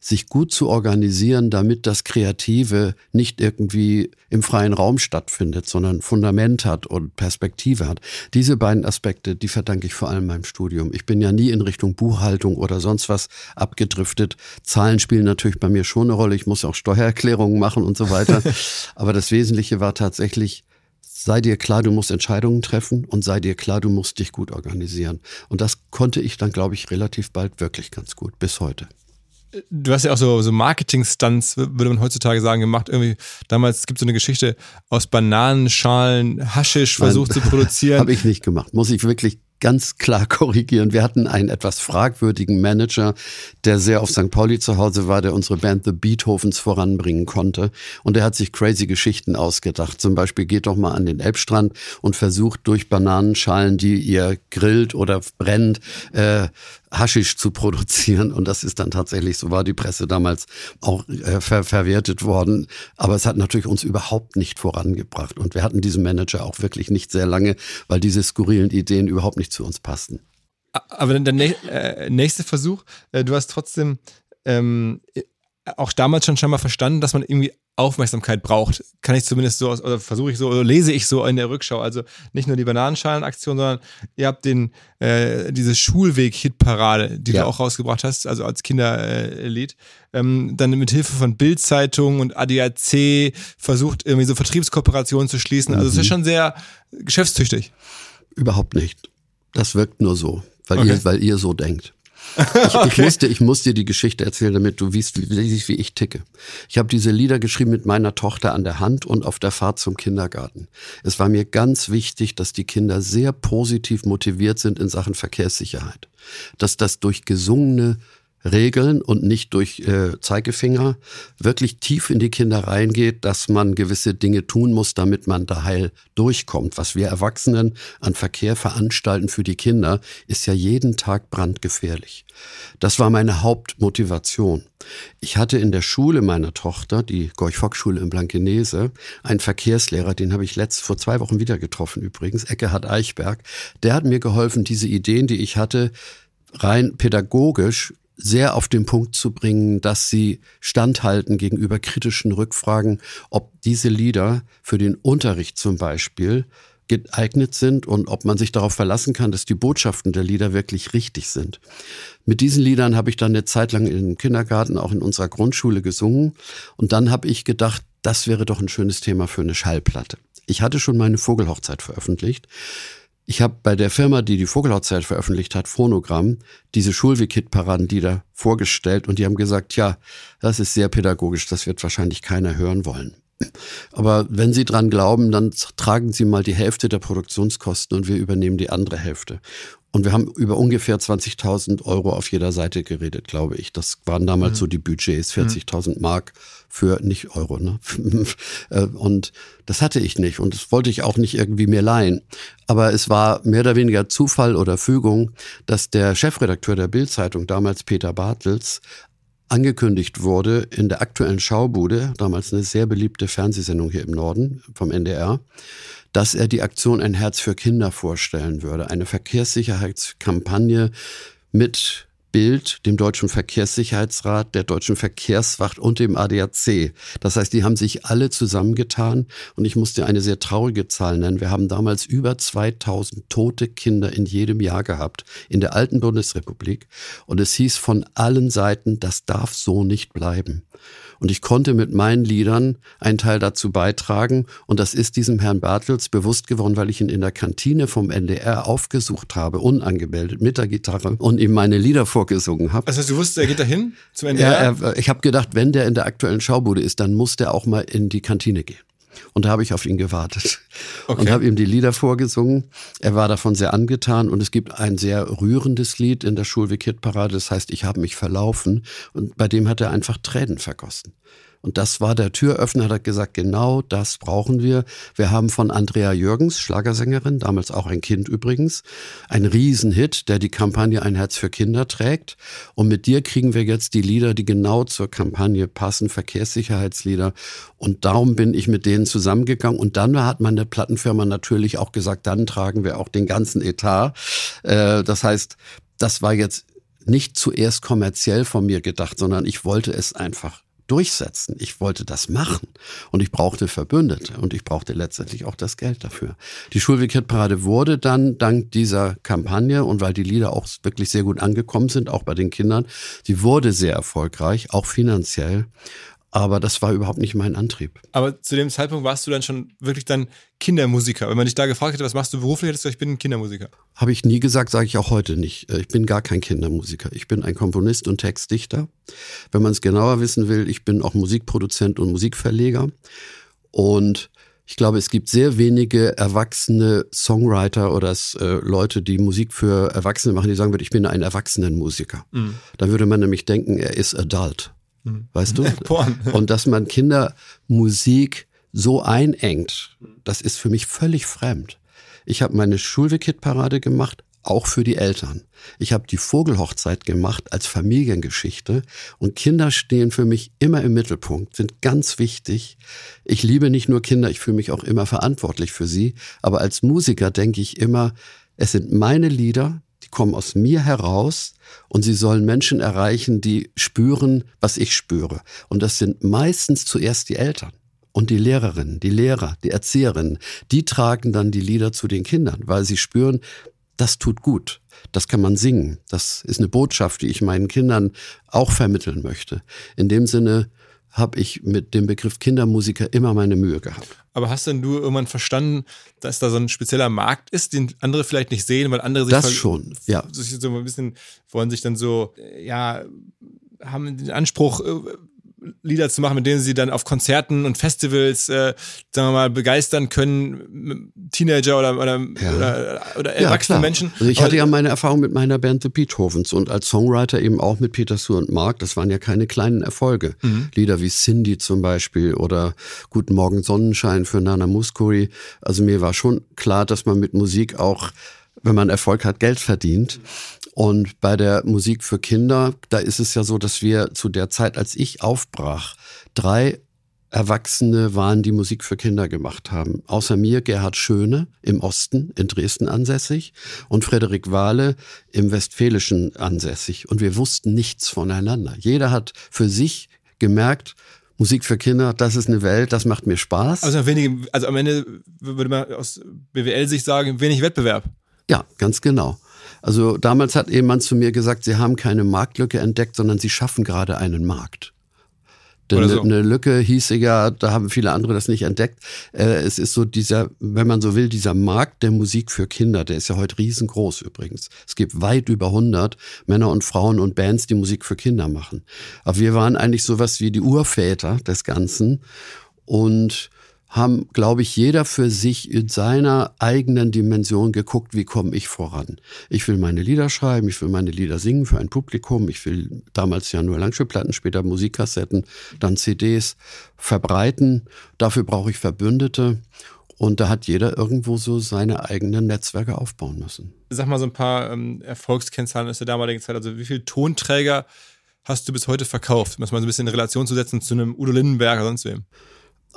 sich gut zu organisieren, damit das Kreative nicht irgendwie im freien Raum stattfindet, sondern Fundament hat und Perspektive hat. Diese beiden Aspekte, die verdanke ich vor allem meinem Studium. Ich bin ja nie in Richtung Buchhaltung oder sonst was abgedriftet. Zahlen spielen natürlich bei mir schon eine Rolle. Ich muss auch Steuererklärungen machen und so weiter. (laughs) Aber das Wesentliche war tatsächlich sei dir klar, du musst Entscheidungen treffen und sei dir klar, du musst dich gut organisieren. Und das konnte ich dann, glaube ich, relativ bald wirklich ganz gut, bis heute. Du hast ja auch so, so Marketing-Stunts, würde man heutzutage sagen, gemacht. Irgendwie, damals gibt es so eine Geschichte aus Bananenschalen, Haschisch versucht Nein, zu produzieren. (laughs) Habe ich nicht gemacht. Muss ich wirklich ganz klar (laughs) korrigieren. Wir hatten einen etwas fragwürdigen Manager, der sehr auf St. Pauli zu Hause war, der unsere Band The Beethovens voranbringen konnte. Und er hat sich crazy Geschichten ausgedacht. Zum Beispiel geht doch mal an den Elbstrand und versucht durch Bananenschalen, die ihr grillt oder brennt, äh, Haschisch zu produzieren. Und das ist dann tatsächlich, so war die Presse damals auch äh, ver verwertet worden. Aber es hat natürlich uns überhaupt nicht vorangebracht. Und wir hatten diesen Manager auch wirklich nicht sehr lange, weil diese skurrilen Ideen überhaupt nicht zu uns passten. Aber der äh, nächste Versuch, äh, du hast trotzdem ähm, auch damals schon scheinbar verstanden, dass man irgendwie Aufmerksamkeit braucht. Kann ich zumindest so, oder versuche ich so, oder lese ich so in der Rückschau. Also nicht nur die Bananenschalen-Aktion, sondern ihr habt den, äh, diese Schulweg-Hitparade, die ja. du auch rausgebracht hast, also als Kinderlied, äh, ähm, dann mit Hilfe von Bildzeitung und ADAC versucht, irgendwie so Vertriebskooperationen zu schließen. Also es ist mhm. schon sehr geschäftstüchtig. Überhaupt nicht. Das wirkt nur so, weil, okay. ihr, weil ihr so denkt. Ich, okay. ich, musste, ich muss dir die Geschichte erzählen, damit du siehst, wie, wie ich ticke. Ich habe diese Lieder geschrieben mit meiner Tochter an der Hand und auf der Fahrt zum Kindergarten. Es war mir ganz wichtig, dass die Kinder sehr positiv motiviert sind in Sachen Verkehrssicherheit. Dass das durch gesungene Regeln und nicht durch äh, Zeigefinger wirklich tief in die Kinder reingeht, dass man gewisse Dinge tun muss, damit man da heil durchkommt. Was wir Erwachsenen an Verkehr veranstalten für die Kinder, ist ja jeden Tag brandgefährlich. Das war meine Hauptmotivation. Ich hatte in der Schule meiner Tochter, die Gorch-Fock-Schule in Blankenese, einen Verkehrslehrer, den habe ich letzt vor zwei Wochen wieder getroffen übrigens, Eckehard Eichberg. Der hat mir geholfen, diese Ideen, die ich hatte, rein pädagogisch sehr auf den Punkt zu bringen, dass sie standhalten gegenüber kritischen Rückfragen, ob diese Lieder für den Unterricht zum Beispiel geeignet sind und ob man sich darauf verlassen kann, dass die Botschaften der Lieder wirklich richtig sind. Mit diesen Liedern habe ich dann eine Zeit lang im Kindergarten, auch in unserer Grundschule gesungen. Und dann habe ich gedacht, das wäre doch ein schönes Thema für eine Schallplatte. Ich hatte schon meine Vogelhochzeit veröffentlicht. Ich habe bei der Firma, die die Vogelhochzeit veröffentlicht hat, Phonogramm, diese Schulwikit-Paradenlieder vorgestellt und die haben gesagt, ja, das ist sehr pädagogisch, das wird wahrscheinlich keiner hören wollen. Aber wenn Sie dran glauben, dann tragen Sie mal die Hälfte der Produktionskosten und wir übernehmen die andere Hälfte. Und wir haben über ungefähr 20.000 Euro auf jeder Seite geredet, glaube ich. Das waren damals mhm. so die Budgets, 40.000 Mark für nicht Euro. Ne? (laughs) Äh, und das hatte ich nicht und das wollte ich auch nicht irgendwie mir leihen. Aber es war mehr oder weniger Zufall oder Fügung, dass der Chefredakteur der Bildzeitung damals Peter Bartels angekündigt wurde in der aktuellen Schaubude, damals eine sehr beliebte Fernsehsendung hier im Norden vom NDR, dass er die Aktion Ein Herz für Kinder vorstellen würde. Eine Verkehrssicherheitskampagne mit Bild, dem Deutschen Verkehrssicherheitsrat, der Deutschen Verkehrswacht und dem ADAC. Das heißt, die haben sich alle zusammengetan und ich musste eine sehr traurige Zahl nennen. Wir haben damals über 2000 tote Kinder in jedem Jahr gehabt in der alten Bundesrepublik und es hieß von allen Seiten, das darf so nicht bleiben. Und ich konnte mit meinen Liedern einen Teil dazu beitragen. Und das ist diesem Herrn Bartels bewusst geworden, weil ich ihn in der Kantine vom NDR aufgesucht habe, unangemeldet, mit der Gitarre und ihm meine Lieder vorgesungen habe. Also du wusstest, er geht dahin zum NDR? Ja, er, ich habe gedacht, wenn der in der aktuellen Schaubude ist, dann muss der auch mal in die Kantine gehen. Und da habe ich auf ihn gewartet okay. und habe ihm die Lieder vorgesungen. Er war davon sehr angetan und es gibt ein sehr rührendes Lied in der Schulweg-Hit-Parade, das heißt, ich habe mich verlaufen und bei dem hat er einfach Tränen vergossen. Und das war der Türöffner, hat gesagt, genau das brauchen wir. Wir haben von Andrea Jürgens, Schlagersängerin, damals auch ein Kind übrigens, ein Riesenhit, der die Kampagne Ein Herz für Kinder trägt. Und mit dir kriegen wir jetzt die Lieder, die genau zur Kampagne passen, Verkehrssicherheitslieder. Und darum bin ich mit denen zusammengegangen. Und dann hat meine Plattenfirma natürlich auch gesagt, dann tragen wir auch den ganzen Etat. Äh, das heißt, das war jetzt nicht zuerst kommerziell von mir gedacht, sondern ich wollte es einfach durchsetzen. Ich wollte das machen und ich brauchte Verbündete und ich brauchte letztendlich auch das Geld dafür. Die Schulweg-Parade wurde dann dank dieser Kampagne und weil die Lieder auch wirklich sehr gut angekommen sind, auch bei den Kindern, sie wurde sehr erfolgreich, auch finanziell. Aber das war überhaupt nicht mein Antrieb. Aber zu dem Zeitpunkt warst du dann schon wirklich dann Kindermusiker. Wenn man dich da gefragt hätte, was machst du beruflich, hättest du gesagt, ich bin ein Kindermusiker. Habe ich nie gesagt, sage ich auch heute nicht. Äh, ich bin gar kein Kindermusiker. Ich bin ein Komponist und Textdichter. Wenn man es genauer wissen will, ich bin auch Musikproduzent und Musikverleger. Und ich glaube, es gibt sehr wenige erwachsene Songwriter oder äh, Leute, die Musik für Erwachsene machen, die sagen würden, ich bin ein Erwachsenenmusiker. Mhm. Dann würde man nämlich denken, er ist adult. Mhm. Weißt du? (laughs) Porn. Und dass man Kindermusik so einengt, das ist für mich völlig fremd. Ich habe meine Schulweg-Hit-Parade gemacht, auch für die Eltern. Ich habe die Vogelhochzeit gemacht als Familiengeschichte und Kinder stehen für mich immer im Mittelpunkt, sind ganz wichtig. Ich liebe nicht nur Kinder, ich fühle mich auch immer verantwortlich für sie, aber als Musiker denke ich immer, es sind meine Lieder, die kommen aus mir heraus und sie sollen Menschen erreichen, die spüren, was ich spüre. Und das sind meistens zuerst die Eltern. Und die Lehrerinnen, die Lehrer, die Erzieherinnen, die tragen dann die Lieder zu den Kindern, weil sie spüren, das tut gut. Das kann man singen. Das ist eine Botschaft, die ich meinen Kindern auch vermitteln möchte. In dem Sinne habe ich mit dem Begriff Kindermusiker immer meine Mühe gehabt. Aber hast denn du irgendwann verstanden, dass da so ein spezieller Markt ist, den andere vielleicht nicht sehen, weil andere sich das schon, ja. so ein bisschen wollen sich dann so, ja, haben den Anspruch, äh, Lieder zu machen, mit denen sie dann auf Konzerten und Festivals, äh, sagen wir mal, begeistern können, Teenager oder, oder, ja. oder, oder erwachsene ja, Menschen. Also ich hatte ja meine Erfahrung mit meiner Band The Beethovens und als Songwriter eben auch mit Peter Sue und Mark. Das waren ja keine kleinen Erfolge. Mhm. Lieder wie Cindy zum Beispiel oder Guten Morgen Sonnenschein für Nana Muscuri. Also mir war schon klar, dass man mit Musik auch wenn man Erfolg hat, Geld verdient. Und bei der Musik für Kinder, da ist es ja so, dass wir zu der Zeit, als ich aufbrach, drei Erwachsene waren, die Musik für Kinder gemacht haben. Außer mir Gerhard Schöne im Osten, in Dresden ansässig und Frederik Wahle im Westfälischen ansässig. Und wir wussten nichts voneinander. Jeder hat für sich gemerkt, Musik für Kinder, das ist eine Welt, das macht mir Spaß. Also wenige, also am Ende würde man aus BWL-Sicht sagen, wenig Wettbewerb. Ja, ganz genau. Also damals hat jemand zu mir gesagt, sie haben keine Marktlücke entdeckt, sondern sie schaffen gerade einen Markt. Denn so. eine Lücke hieß ja, da haben viele andere das nicht entdeckt. Äh, es ist so dieser, wenn man so will, dieser Markt der Musik für Kinder, der ist ja heute riesengroß übrigens. Es gibt weit über 100 Männer und Frauen und Bands, die Musik für Kinder machen. Aber wir waren eigentlich sowas wie die Urväter des Ganzen und haben, glaube ich, jeder für sich in seiner eigenen Dimension geguckt, wie komme ich voran. Ich will meine Lieder schreiben, ich will meine Lieder singen für ein Publikum, ich will damals ja nur Langspielplatten, später Musikkassetten, dann CDs verbreiten. Dafür brauche ich Verbündete. Und da hat jeder irgendwo so seine eigenen Netzwerke aufbauen müssen. Sag mal so ein paar ähm, Erfolgskennzahlen aus der damaligen Zeit. Also wie viele Tonträger hast du bis heute verkauft? Um das mal so ein bisschen in Relation zu setzen zu einem Udo Lindenberg oder sonst wem.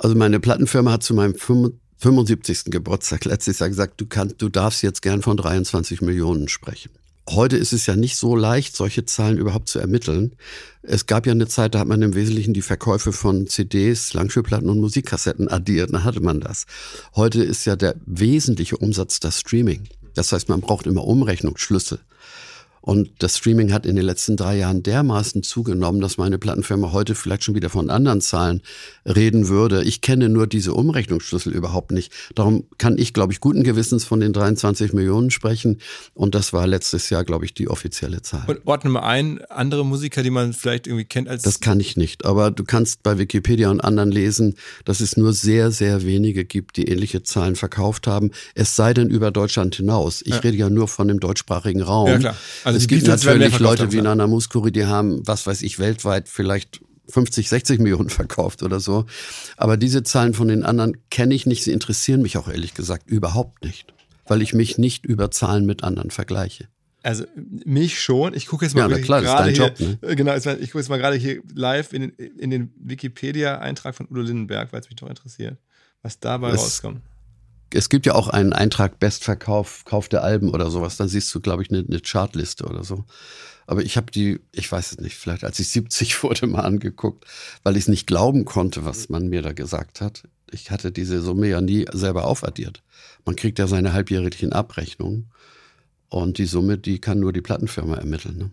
Also meine Plattenfirma hat zu meinem 75. Geburtstag letztes Jahr gesagt, du kannst, du darfst jetzt gern von 23 Millionen sprechen. Heute ist es ja nicht so leicht, solche Zahlen überhaupt zu ermitteln. Es gab ja eine Zeit, da hat man im Wesentlichen die Verkäufe von CDs, Langspielplatten und Musikkassetten addiert, dann hatte man das. Heute ist ja der wesentliche Umsatz das Streaming. Das heißt, man braucht immer Umrechnungsschlüssel. Und das Streaming hat in den letzten drei Jahren dermaßen zugenommen, dass meine Plattenfirma heute vielleicht schon wieder von anderen Zahlen reden würde. Ich kenne nur diese Umrechnungsschlüssel überhaupt nicht. Darum kann ich, glaube ich, guten Gewissens von den 23 Millionen sprechen. Und das war letztes Jahr, glaube ich, die offizielle Zahl. Und ordne mal ein, andere Musiker, die man vielleicht irgendwie kennt als. Das kann ich nicht. Aber du kannst bei Wikipedia und anderen lesen, dass es nur sehr, sehr wenige gibt, die ähnliche Zahlen verkauft haben. Es sei denn über Deutschland hinaus. Ich ja. rede ja nur von dem deutschsprachigen Raum. Ja, klar. Also also es gibt natürlich Leute wie Nana Muskuri, die haben, was weiß ich, weltweit vielleicht 50, 60 Millionen (laughs) verkauft oder so. Aber diese Zahlen von den anderen kenne ich nicht. Sie interessieren mich auch ehrlich gesagt überhaupt nicht, weil ich mich nicht über Zahlen mit anderen vergleiche. Also mich schon. Ich gucke jetzt mal ja, klar, gerade hier, Job, ne? Äh, genau, ich gucke jetzt mal gerade hier live in, in den Wikipedia-Eintrag von Udo Lindenberg, weil es mich doch interessiert, was dabei es, rauskommt es gibt ja auch einen Eintrag Bestverkauf, Kauf der Alben oder sowas. Dann siehst du, glaube ich, eine, eine Chartliste oder so. Aber ich habe die, ich weiß es nicht, vielleicht als ich 70 (laughs) wurde mal angeguckt, weil ich es nicht glauben konnte, was man mir da gesagt hat. Ich hatte diese Summe ja nie selber aufaddiert. Man kriegt ja seine halbjährlichen Abrechnungen und die Summe, die kann nur die Plattenfirma ermitteln. Ne?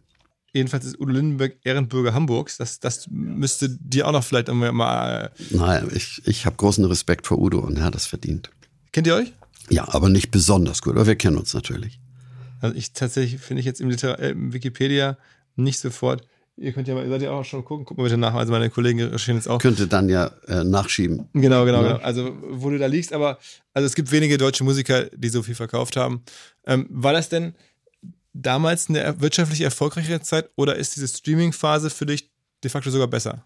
Jedenfalls ist Udo Lindenberg Ehrenbürger Hamburgs. Das, das müsste dir auch noch vielleicht mal. Nein, ich, ich habe großen Respekt vor Udo und er hat das verdient. Kennt ihr euch? Ja, aber nicht besonders gut, aber wir kennen uns natürlich. Also ich tatsächlich finde ich jetzt im, Liter äh, im Wikipedia nicht sofort. Ihr könnt ja mal, ihr seid ja auch schon gucken, gucken wir bitte nach. Also meine Kollegen recherchieren jetzt auch. Könnte dann ja äh, nachschieben. Genau, genau, ja. genau. Also wo du da liegst, aber also es gibt wenige deutsche Musiker, die so viel verkauft haben. Ähm, war das denn damals eine wirtschaftlich erfolgreichere Zeit oder ist diese Streaming-Phase für dich de facto sogar besser?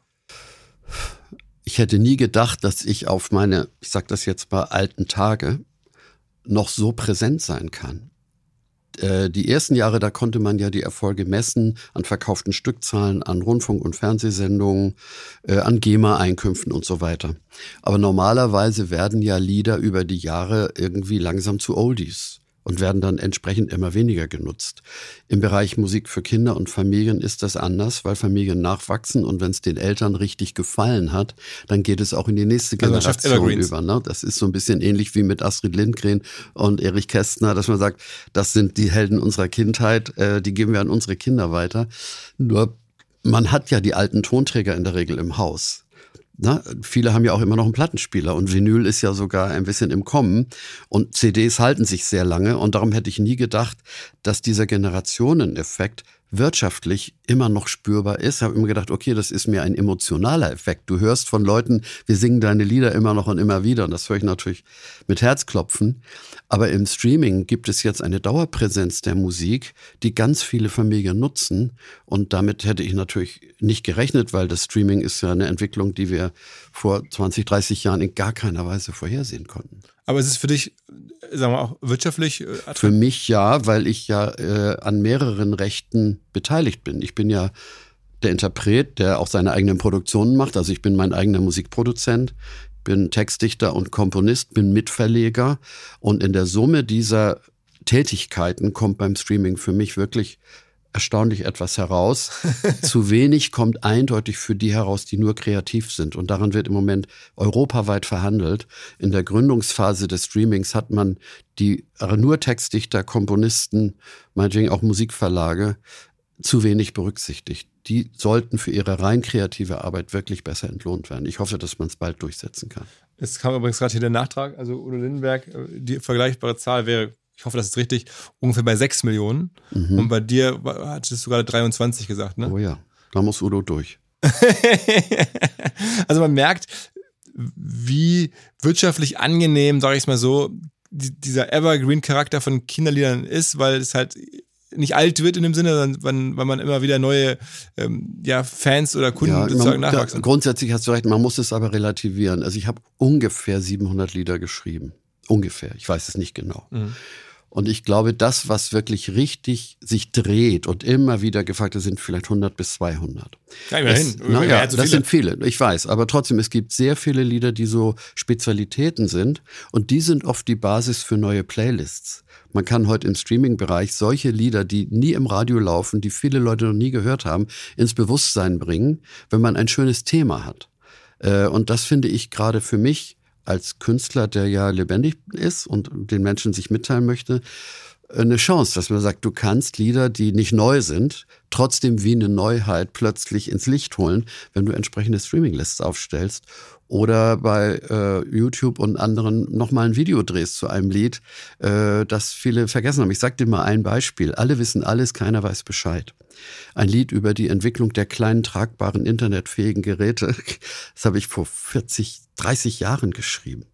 Ich hätte nie gedacht, dass ich auf meine, ich sag das jetzt mal, alten Tage noch so präsent sein kann. Äh, die ersten Jahre, da konnte man ja die Erfolge messen an verkauften Stückzahlen, an Rundfunk- und Fernsehsendungen, äh, an GEMA-Einkünften und so weiter. Aber normalerweise werden ja Lieder über die Jahre irgendwie langsam zu Oldies und werden dann entsprechend immer weniger genutzt. Im Bereich Musik für Kinder und Familien ist das anders, weil Familien nachwachsen und wenn es den Eltern richtig gefallen hat, dann geht es auch in die nächste also Generation also über. Ne? Das ist so ein bisschen ähnlich wie mit Astrid Lindgren und Erich Kästner, dass man sagt, das sind die Helden unserer Kindheit, äh, die geben wir an unsere Kinder weiter. Nur man hat ja die alten Tonträger in der Regel im Haus. Na, viele haben ja auch immer noch einen Plattenspieler und Vinyl ist ja sogar ein bisschen im Kommen und CDs halten sich sehr lange und darum hätte ich nie gedacht, dass dieser Generationeneffekt wirtschaftlich immer noch spürbar ist. Habe immer gedacht, okay, das ist mir ein emotionaler Effekt. Du hörst von Leuten, wir singen deine Lieder immer noch und immer wieder und das höre ich natürlich mit Herzklopfen. Aber im Streaming gibt es jetzt eine Dauerpräsenz der Musik, die ganz viele Familien nutzen und damit hätte ich natürlich nicht gerechnet, weil das Streaming ist ja eine Entwicklung, die wir vor 20, 30 Jahren in gar keiner Weise vorhersehen konnten. Aber ist es für dich, sagen wir auch wirtschaftlich? Äh, für mich ja, weil ich ja äh, an mehreren Rechten beteiligt bin. Ich bin ja der Interpret, der auch seine eigenen Produktionen macht. Also ich bin mein eigener Musikproduzent, bin Textdichter und Komponist, bin Mitverleger. Und in der Summe dieser Tätigkeiten kommt beim Streaming für mich wirklich erstaunlich etwas heraus. (laughs) Zu wenig kommt eindeutig für die heraus, die nur kreativ sind. Und daran wird im Moment europaweit verhandelt. In der Gründungsphase des Streamings hat man die nur Textdichter, Komponisten, meinetwegen auch Musikverlage zu wenig berücksichtigt. Die sollten für ihre rein kreative Arbeit wirklich besser entlohnt werden. Ich hoffe, dass man es bald durchsetzen kann. Es kam übrigens gerade hier der Nachtrag, also Udo Lindenberg, äh, die vergleichbare Zahl wäre, ich hoffe, das ist richtig, ungefähr bei 6 Millionen. Mhm. Und bei dir hattest du gerade 23 gesagt, ne? Oh ja, da muss Udo durch. (laughs) also man merkt, wie wirtschaftlich angenehm, sage ich es mal so, dieser Evergreen-Charakter von Kinderliedern ist, weil es halt nicht alt wird in dem Sinne, sondern weil man immer wieder neue ähm, ja, Fans oder Kunden ja, sozusagen man, nachwachsen. Grundsätzlich hast du recht, man muss es aber relativieren. Also ich habe ungefähr 700 Lieder geschrieben. Ungefähr, ich weiß es nicht genau. Mhm. Und ich glaube, das, was wirklich richtig sich dreht und immer wieder gefragt ist, sind vielleicht 100 bis 200. Ja, immerhin. Es, na, ja, das sind viele, ich weiß. Aber trotzdem, es gibt sehr viele Lieder, die so Spezialitäten sind. Und die sind oft die Basis für neue Playlists. Man kann heute im Streaming-Bereich solche Lieder, die nie im Radio laufen, die viele Leute noch nie gehört haben, ins Bewusstsein bringen, wenn man ein schönes Thema hat. Äh, und das finde ich gerade für mich als Künstler, der ja lebendig ist und den Menschen sich mitteilen möchte, eine Chance, dass man sagt, du kannst Lieder, die nicht neu sind, trotzdem wie eine Neuheit plötzlich ins Licht holen, wenn du entsprechende Streaming-Lists aufstellst oder bei äh, YouTube und anderen nochmal ein Video drehst zu einem Lied, äh, das viele vergessen haben. Ich sag dir mal ein Beispiel. Alle wissen alles, keiner weiß Bescheid. Ein Lied über die Entwicklung der kleinen tragbaren internetfähigen Geräte. Das habe ich vor 40, 30 Jahren geschrieben.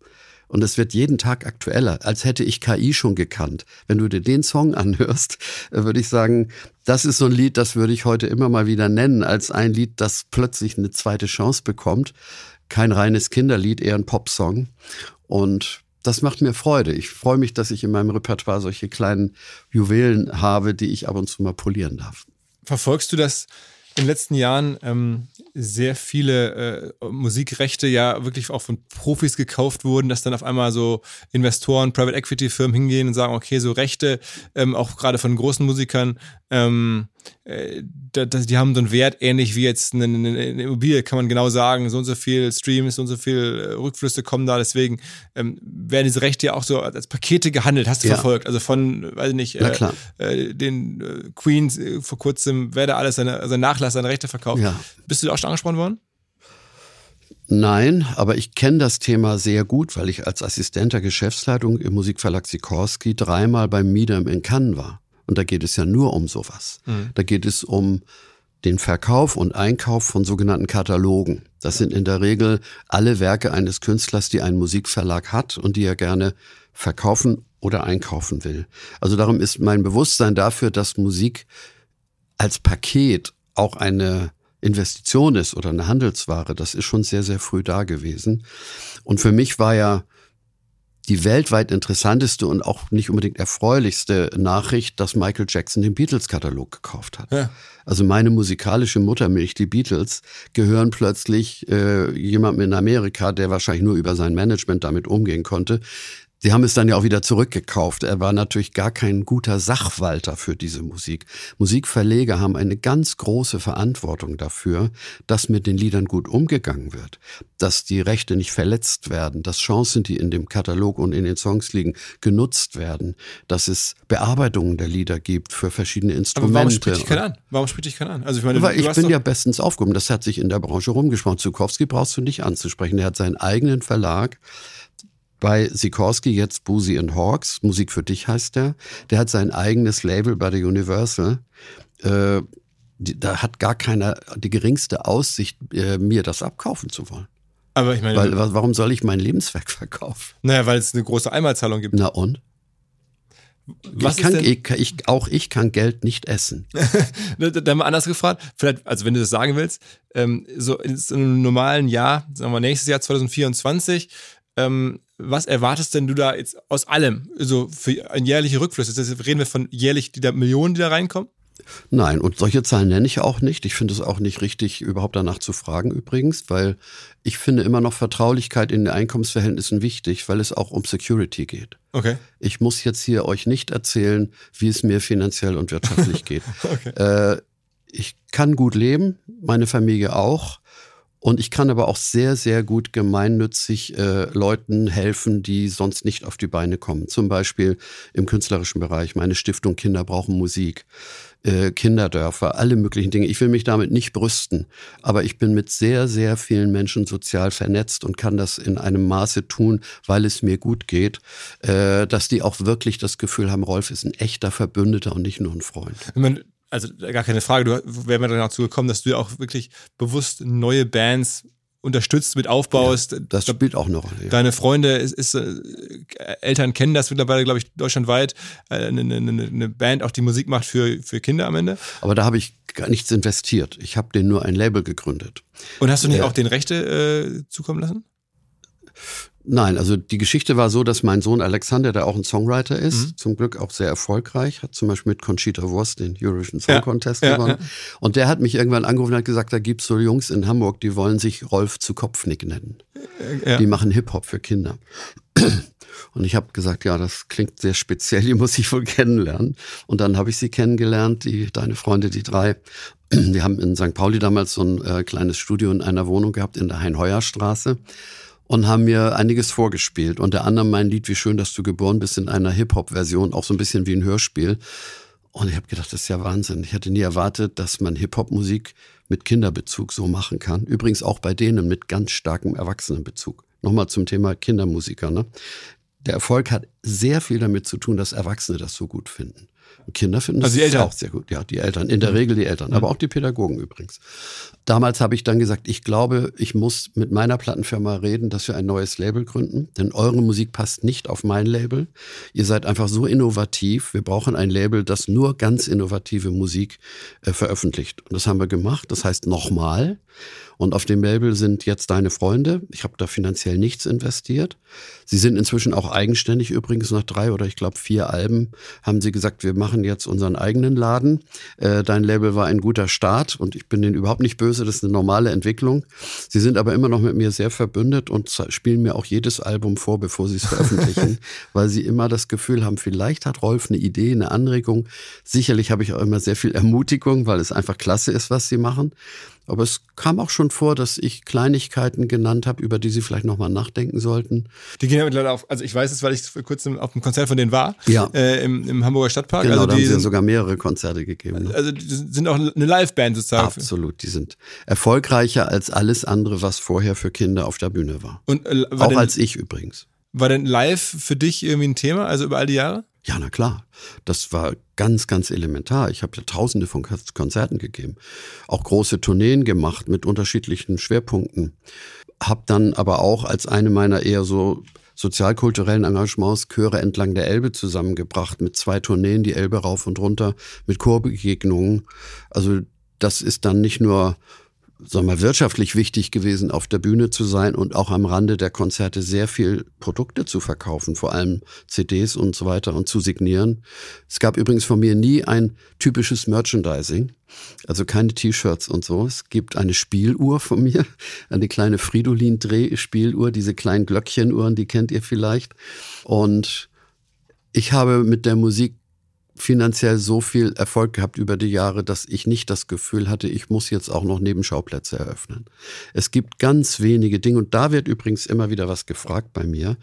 Und es wird jeden Tag aktueller, als hätte ich KI schon gekannt. Wenn du dir den Song anhörst, äh, würde ich sagen, das ist so ein Lied, das würde ich heute immer mal wieder nennen, als ein Lied, das plötzlich eine zweite Chance bekommt. Kein reines Kinderlied, eher ein Popsong. Und das macht mir Freude. Ich freue mich, dass ich in meinem Repertoire solche kleinen Juwelen habe, die ich ab und zu mal polieren darf. Verfolgst du das in den letzten Jahren ähm, sehr viele äh, Musikrechte ja wirklich auch von Profis gekauft wurden, dass dann auf einmal so Investoren, Private Equity Firmen hingehen und sagen, okay, so Rechte, ähm, auch gerade von großen Musikern, ähm, äh, das, die haben so einen Wert, ähnlich wie jetzt eine, eine, Immobilie, kann man genau sagen, so und so viel Streams, so und so viel äh, Rückflüsse kommen da, deswegen ähm, werden diese Rechte ja auch so als Pakete gehandelt, hast du ja. verfolgt, also von, weiß ich nicht, äh, äh, den äh, Queens äh, vor kurzem, wer da alles seine, seine Nachlass, seine Rechte verkauft. Ja. Bist du da auch schon angesprochen worden? Nein, aber ich kenne das Thema sehr gut, weil ich als Assistent der Geschäftsleitung im Musikverlag Sikorski dreimal beim Miedem in Cannes war. Und da geht es ja nur um sowas. Mhm. Da geht es um den Verkauf und Einkauf von sogenannten Katalogen. Das sind in der Regel alle Werke eines Künstlers, die einen Musikverlag hat und die er gerne verkaufen oder einkaufen will. Also darum ist mein Bewusstsein dafür, dass Musik als Paket auch eine Investition ist oder eine Handelsware, das ist schon sehr, sehr früh da gewesen. Und für mich war ja die weltweit interessanteste und auch nicht unbedingt erfreulichste Nachricht, dass Michael Jackson den Beatles-Katalog gekauft hat. Ja. Also meine musikalische Muttermilch, die Beatles, gehören plötzlich äh, jemandem in Amerika, der wahrscheinlich nur über sein Management damit umgehen konnte, Sie haben es dann ja auch wieder zurückgekauft. Er war natürlich gar kein guter Sachwalter für diese Musik. Musikverleger haben eine ganz große Verantwortung dafür, dass mit den Liedern gut umgegangen wird, dass die Rechte nicht verletzt werden, dass Chancen, die in dem Katalog und in den Songs liegen, genutzt werden, dass es Bearbeitungen der Lieder gibt für verschiedene Instrumente. Aber warum spricht dich keiner an? Warum spricht dich keiner an? Also ich meine, Weil ich bin ja bestens aufgehoben. Das hat sich in der Branche rumgesprochen. Zukowski brauchst du nicht anzusprechen. Er hat seinen eigenen Verlag bei Sikorski jetzt Boozy and Hawks, Musik für dich heißt der. Der hat sein eigenes Label bei der Universal. Äh, die, da hat gar keiner die geringste Aussicht, äh, mir das abkaufen zu wollen. Aber ich meine. Weil, warum soll ich mein Lebenswerk verkaufen? Naja, weil es eine große Einmalzahlung gibt. Na und? Was ich kann, ich, ich, auch ich kann Geld nicht essen. (laughs) Dann mal anders gefragt, vielleicht, also wenn du das sagen willst, ähm, so in einem normalen Jahr, sagen wir nächstes Jahr 2024, ähm, was erwartest denn du da jetzt aus allem, so für ein jährliche Rückflüsse? Das reden wir von jährlich die da Millionen, die da reinkommen? Nein, und solche Zahlen nenne ich auch nicht. Ich finde es auch nicht richtig, überhaupt danach zu fragen übrigens, weil ich finde immer noch Vertraulichkeit in den Einkommensverhältnissen wichtig, weil es auch um Security geht. Okay. Ich muss jetzt hier euch nicht erzählen, wie es mir finanziell und wirtschaftlich (laughs) geht. Okay. Äh, ich kann gut leben, meine Familie auch. Und ich kann aber auch sehr, sehr gut gemeinnützig äh, Leuten helfen, die sonst nicht auf die Beine kommen. Zum Beispiel im künstlerischen Bereich. Meine Stiftung Kinder brauchen Musik, äh, Kinderdörfer, alle möglichen Dinge. Ich will mich damit nicht brüsten, aber ich bin mit sehr, sehr vielen Menschen sozial vernetzt und kann das in einem Maße tun, weil es mir gut geht, äh, dass die auch wirklich das Gefühl haben, Rolf ist ein echter Verbündeter und nicht nur ein Freund. Also gar keine Frage, du wären wir dann dazu gekommen, dass du ja auch wirklich bewusst neue Bands unterstützt, mit aufbaust. Das spielt auch eine Rolle. Ja. Deine Freunde, ist, ist, äh, Eltern kennen das mittlerweile, glaube ich, deutschlandweit. Äh, eine, eine, eine Band, auch die Musik macht für, für Kinder am Ende. Aber da habe ich gar nichts investiert. Ich habe denen nur ein Label gegründet. Und hast du nicht Äh, auch den Rechte äh, zukommen lassen? Nein, also die Geschichte war so, dass mein Sohn Alexander, der auch ein Songwriter ist, Mhm. zum Glück auch sehr erfolgreich, hat zum Beispiel mit Conchita Wurst den Eurovision Song Contest ja, gewonnen. ja. Und der hat mich irgendwann angerufen und hat gesagt, da gibt's so Jungs in Hamburg, die wollen sich Rolf zu Kopfnick nennen. Die machen Hip-Hop für Kinder. (clears throat) Und ich habe gesagt, ja, das klingt sehr speziell, die muss ich wohl kennenlernen. Und dann habe ich sie kennengelernt, die deine Freunde, die drei. Die haben in St. Pauli damals so ein äh, kleines Studio in einer Wohnung gehabt in der Hein-Heuer-Straße und haben mir einiges vorgespielt. Unter anderem mein Lied Wie schön, dass du geboren bist in einer Hip-Hop-Version, auch so ein bisschen wie ein Hörspiel. Und ich habe gedacht, das ist ja Wahnsinn. Ich hätte nie erwartet, dass man Hip-Hop-Musik mit Kinderbezug so machen kann. Übrigens auch bei denen mit ganz starkem Erwachsenenbezug. Nochmal zum Thema Kindermusiker. Ne? Der Erfolg hat sehr viel damit zu tun, dass Erwachsene das so gut finden. Und Kinder finden Also die das Eltern? auch sehr gut. Ja, die Eltern. In der Regel die Eltern, aber auch die Pädagogen übrigens. Damals habe ich dann gesagt, ich glaube, ich muss mit meiner Plattenfirma reden, dass wir ein neues Label gründen, denn eure Musik passt nicht auf mein Label. Ihr seid einfach so innovativ. Wir brauchen ein Label, das nur ganz innovative Musik äh, veröffentlicht. Und das haben wir gemacht. Das heißt nochmal. Und auf dem Label sind jetzt deine Freunde. Ich habe da finanziell nichts investiert. Sie sind inzwischen auch eigenständig. Übrigens nach drei oder ich glaube vier Alben haben sie gesagt, wir machen jetzt unseren eigenen Laden. Äh, dein Label war ein guter Start und ich bin denen überhaupt nicht böse. Das ist eine normale Entwicklung. Sie sind aber immer noch mit mir sehr verbündet und spielen mir auch jedes Album vor, bevor sie es veröffentlichen, (laughs) weil sie immer das Gefühl haben, vielleicht hat Rolf eine Idee, eine Anregung. Sicherlich habe ich auch immer sehr viel Ermutigung, weil es einfach klasse ist, was sie machen. Aber es kam auch schon vor, dass ich Kleinigkeiten genannt habe, über die sie vielleicht nochmal nachdenken sollten. Die gehen ja mittlerweile auf, also ich weiß es, weil ich vor kurzem auf einem Konzert von denen war, Ja. äh, im, im Hamburger Stadtpark. Genau, also da haben sie sogar mehrere Konzerte gegeben. Ne? also die sind auch eine Liveband sozusagen. Absolut, die sind erfolgreicher als alles andere, was vorher für Kinder auf der Bühne war. Und äh, war, Auch denn, als ich übrigens. war denn live für dich irgendwie ein Thema, also über all die Jahre? Ja, na klar. Das war ganz, ganz elementar. Ich habe ja tausende von Kon- Konzerten gegeben. Auch große Tourneen gemacht mit unterschiedlichen Schwerpunkten. Hab dann aber auch als eine meiner eher so sozialkulturellen Engagements Chöre entlang der Elbe zusammengebracht mit zwei Tourneen, die Elbe rauf und runter, mit Chorbegegnungen. Also das ist dann nicht nur sagen wir wirtschaftlich wichtig gewesen, auf der Bühne zu sein und auch am Rande der Konzerte sehr viel Produkte zu verkaufen, vor allem CDs und so weiter und zu signieren. Es gab übrigens von mir nie ein typisches Merchandising, also keine T-Shirts und so. Es gibt eine Spieluhr von mir, (laughs) eine kleine Fridolin-Dreh-Spieluhr, diese kleinen Glöckchenuhren, die kennt ihr vielleicht. Und ich habe mit der Musik finanziell so viel Erfolg gehabt über die Jahre, dass ich nicht das Gefühl hatte, ich muss jetzt auch noch Nebenschauplätze eröffnen. Es gibt ganz wenige Dinge und da wird übrigens immer wieder was gefragt bei mir.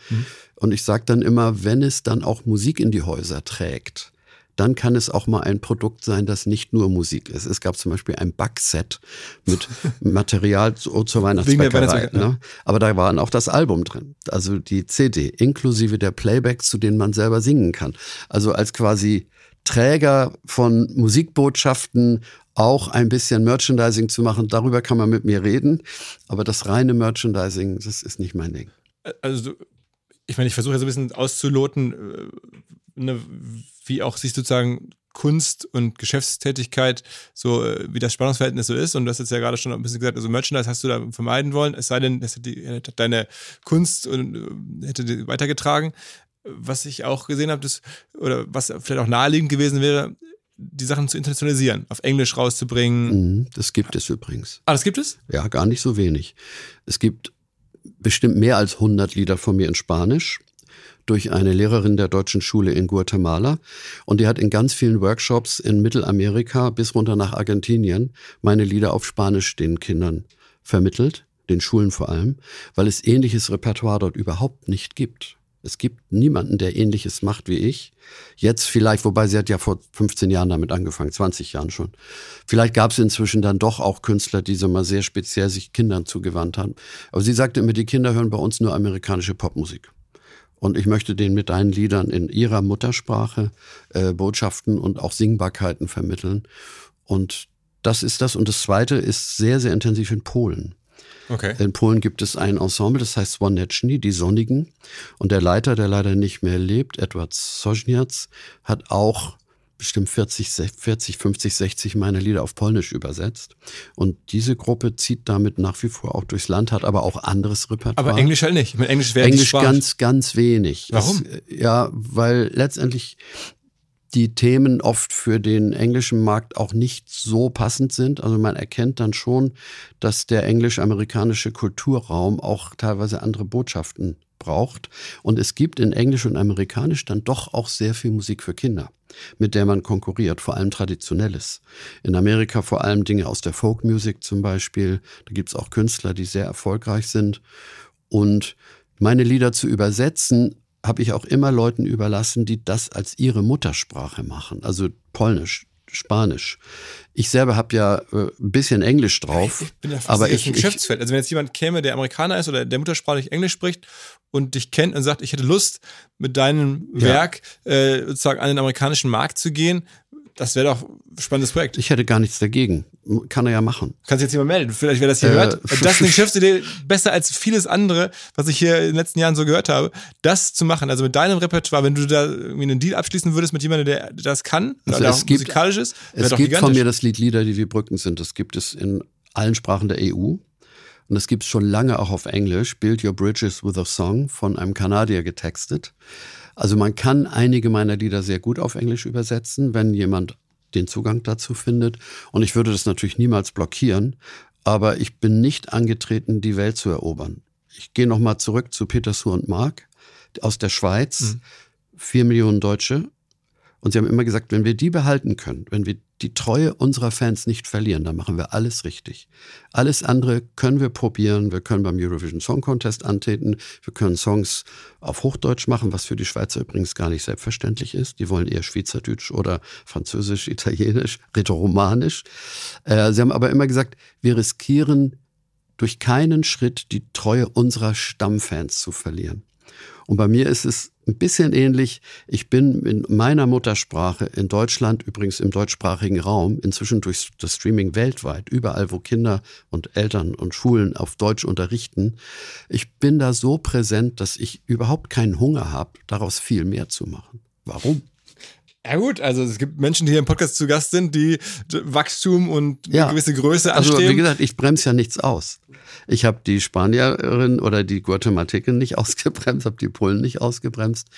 Und ich sage dann immer, wenn es dann auch Musik in die Häuser trägt, dann kann es auch mal ein Produkt sein, das nicht nur Musik ist. Es gab zum Beispiel ein Backset mit (laughs) Material zu, zur Wegen der Weihnachtsbäckerei. Ne? Aber da war auch das Album drin, also die CD, inklusive der Playbacks, zu denen man selber singen kann. Also als quasi Träger von Musikbotschaften auch ein bisschen Merchandising zu machen, darüber kann man mit mir reden. Aber das reine Merchandising, das ist nicht mein Ding. Also ich meine, ich versuche ja so ein bisschen auszuloten, äh, ne, wie auch sich sozusagen Kunst und Geschäftstätigkeit so, äh, wie das Spannungsverhältnis so ist. Und du hast jetzt ja gerade schon ein bisschen gesagt, also Merchandise hast du da vermeiden wollen, es sei denn, das hätte hätte deine Kunst und, äh, hätte weitergetragen. Was ich auch gesehen habe, das, oder was vielleicht auch naheliegend gewesen wäre, die Sachen zu internationalisieren, auf Englisch rauszubringen. Mhm, das gibt es übrigens. Ah, das gibt es? Ja, gar nicht so wenig. Es gibt bestimmt mehr als 100 Lieder von mir in Spanisch durch eine Lehrerin der deutschen Schule in Guatemala. Und die hat in ganz vielen Workshops in Mittelamerika bis runter nach Argentinien meine Lieder auf Spanisch den Kindern vermittelt, den Schulen vor allem, weil es ähnliches Repertoire dort überhaupt nicht gibt. Es gibt niemanden, der ähnliches macht wie ich. Jetzt vielleicht, wobei sie hat ja vor 15 Jahren damit angefangen, 20 Jahren schon. Vielleicht gab es inzwischen dann doch auch Künstler, die so mal sehr speziell sich Kindern zugewandt haben. Aber sie sagte immer, die Kinder hören bei uns nur amerikanische Popmusik. Und ich möchte denen mit deinen Liedern in ihrer Muttersprache äh, Botschaften und auch Singbarkeiten vermitteln. Und das ist das. Und das Zweite ist sehr, sehr intensiv in Polen. Okay. In Polen gibt es ein Ensemble, das heißt Słoneczni, die Sonnigen. Und der Leiter, der leider nicht mehr lebt, Edward Sojniac, hat auch bestimmt 40, 40, 50, 60 meiner Lieder auf Polnisch übersetzt. Und diese Gruppe zieht damit nach wie vor auch durchs Land, hat aber auch anderes Repertoire. Aber Englisch halt nicht. Mit Englisch wäre Englisch ganz, ganz wenig. Warum? Es, ja, weil letztendlich die Themen oft für den englischen Markt auch nicht so passend sind. Also man erkennt dann schon, dass der englisch-amerikanische Kulturraum auch teilweise andere Botschaften braucht. Und es gibt in Englisch und Amerikanisch dann doch auch sehr viel Musik für Kinder, mit der man konkurriert, vor allem traditionelles. In Amerika vor allem Dinge aus der Folkmusik zum Beispiel. Da gibt es auch Künstler, die sehr erfolgreich sind. Und meine Lieder zu übersetzen, habe ich auch immer Leuten überlassen, die das als ihre Muttersprache machen, also Polnisch, Spanisch. Ich selber habe ja äh, ein bisschen Englisch drauf. Ich bin ja aber ich, ein Geschäftsfeld. Also wenn jetzt jemand käme, der Amerikaner ist oder der muttersprachlich Englisch spricht und dich kennt und sagt, ich hätte Lust, mit deinem ja. Werk äh, sozusagen an den amerikanischen Markt zu gehen, das wäre doch ein spannendes Projekt. Ich hätte gar nichts dagegen. Kann er ja machen. Kannst jetzt jemand melden. Vielleicht, wer das hier äh, hört. Das (laughs) ist eine Geschäftsidee besser als vieles andere, was ich hier in den letzten Jahren so gehört habe. Das zu machen, also mit deinem Repertoire, wenn du da irgendwie einen Deal abschließen würdest mit jemandem, der das kann, also der es gibt, musikalisch ist, Es gibt gigantisch. von mir das Lied Lieder, die wie Brücken sind. Das gibt es in allen Sprachen der EU. Und das gibt es schon lange auch auf Englisch. Build Your Bridges with a Song von einem Kanadier getextet. Also man kann einige meiner Lieder sehr gut auf Englisch übersetzen, wenn jemand den Zugang dazu findet. Und ich würde das natürlich niemals blockieren, aber ich bin nicht angetreten, die Welt zu erobern. Ich gehe nochmal zurück zu Peter Suhr und Mark aus der Schweiz. Mhm. Vier Millionen Deutsche und sie haben immer gesagt, wenn wir die behalten können, wenn wir die Treue unserer Fans nicht verlieren, dann machen wir alles richtig. Alles andere können wir probieren. Wir können beim Eurovision Song Contest antreten. Wir können Songs auf Hochdeutsch machen, was für die Schweizer übrigens gar nicht selbstverständlich ist. Die wollen eher Schweizerdeutsch oder Französisch, Italienisch, Rätoromanisch. Äh, sie haben aber immer gesagt, wir riskieren durch keinen Schritt die Treue unserer Stammfans zu verlieren. Und bei mir ist es ein bisschen ähnlich. Ich bin in meiner Muttersprache in Deutschland, übrigens im deutschsprachigen Raum, inzwischen durch das Streaming weltweit, überall, wo Kinder und Eltern und Schulen auf Deutsch unterrichten. Ich bin da so präsent, dass ich überhaupt keinen Hunger habe, daraus viel mehr zu machen. Warum? Ja gut, also es gibt Menschen, die hier im Podcast zu Gast sind, die Wachstum und ja. eine gewisse Größe anstreben. Also wie gesagt, ich bremse ja nichts aus. Ich habe die Spanierin oder die Guatemaltekin nicht (laughs) ausgebremst, habe die Polen nicht ausgebremst.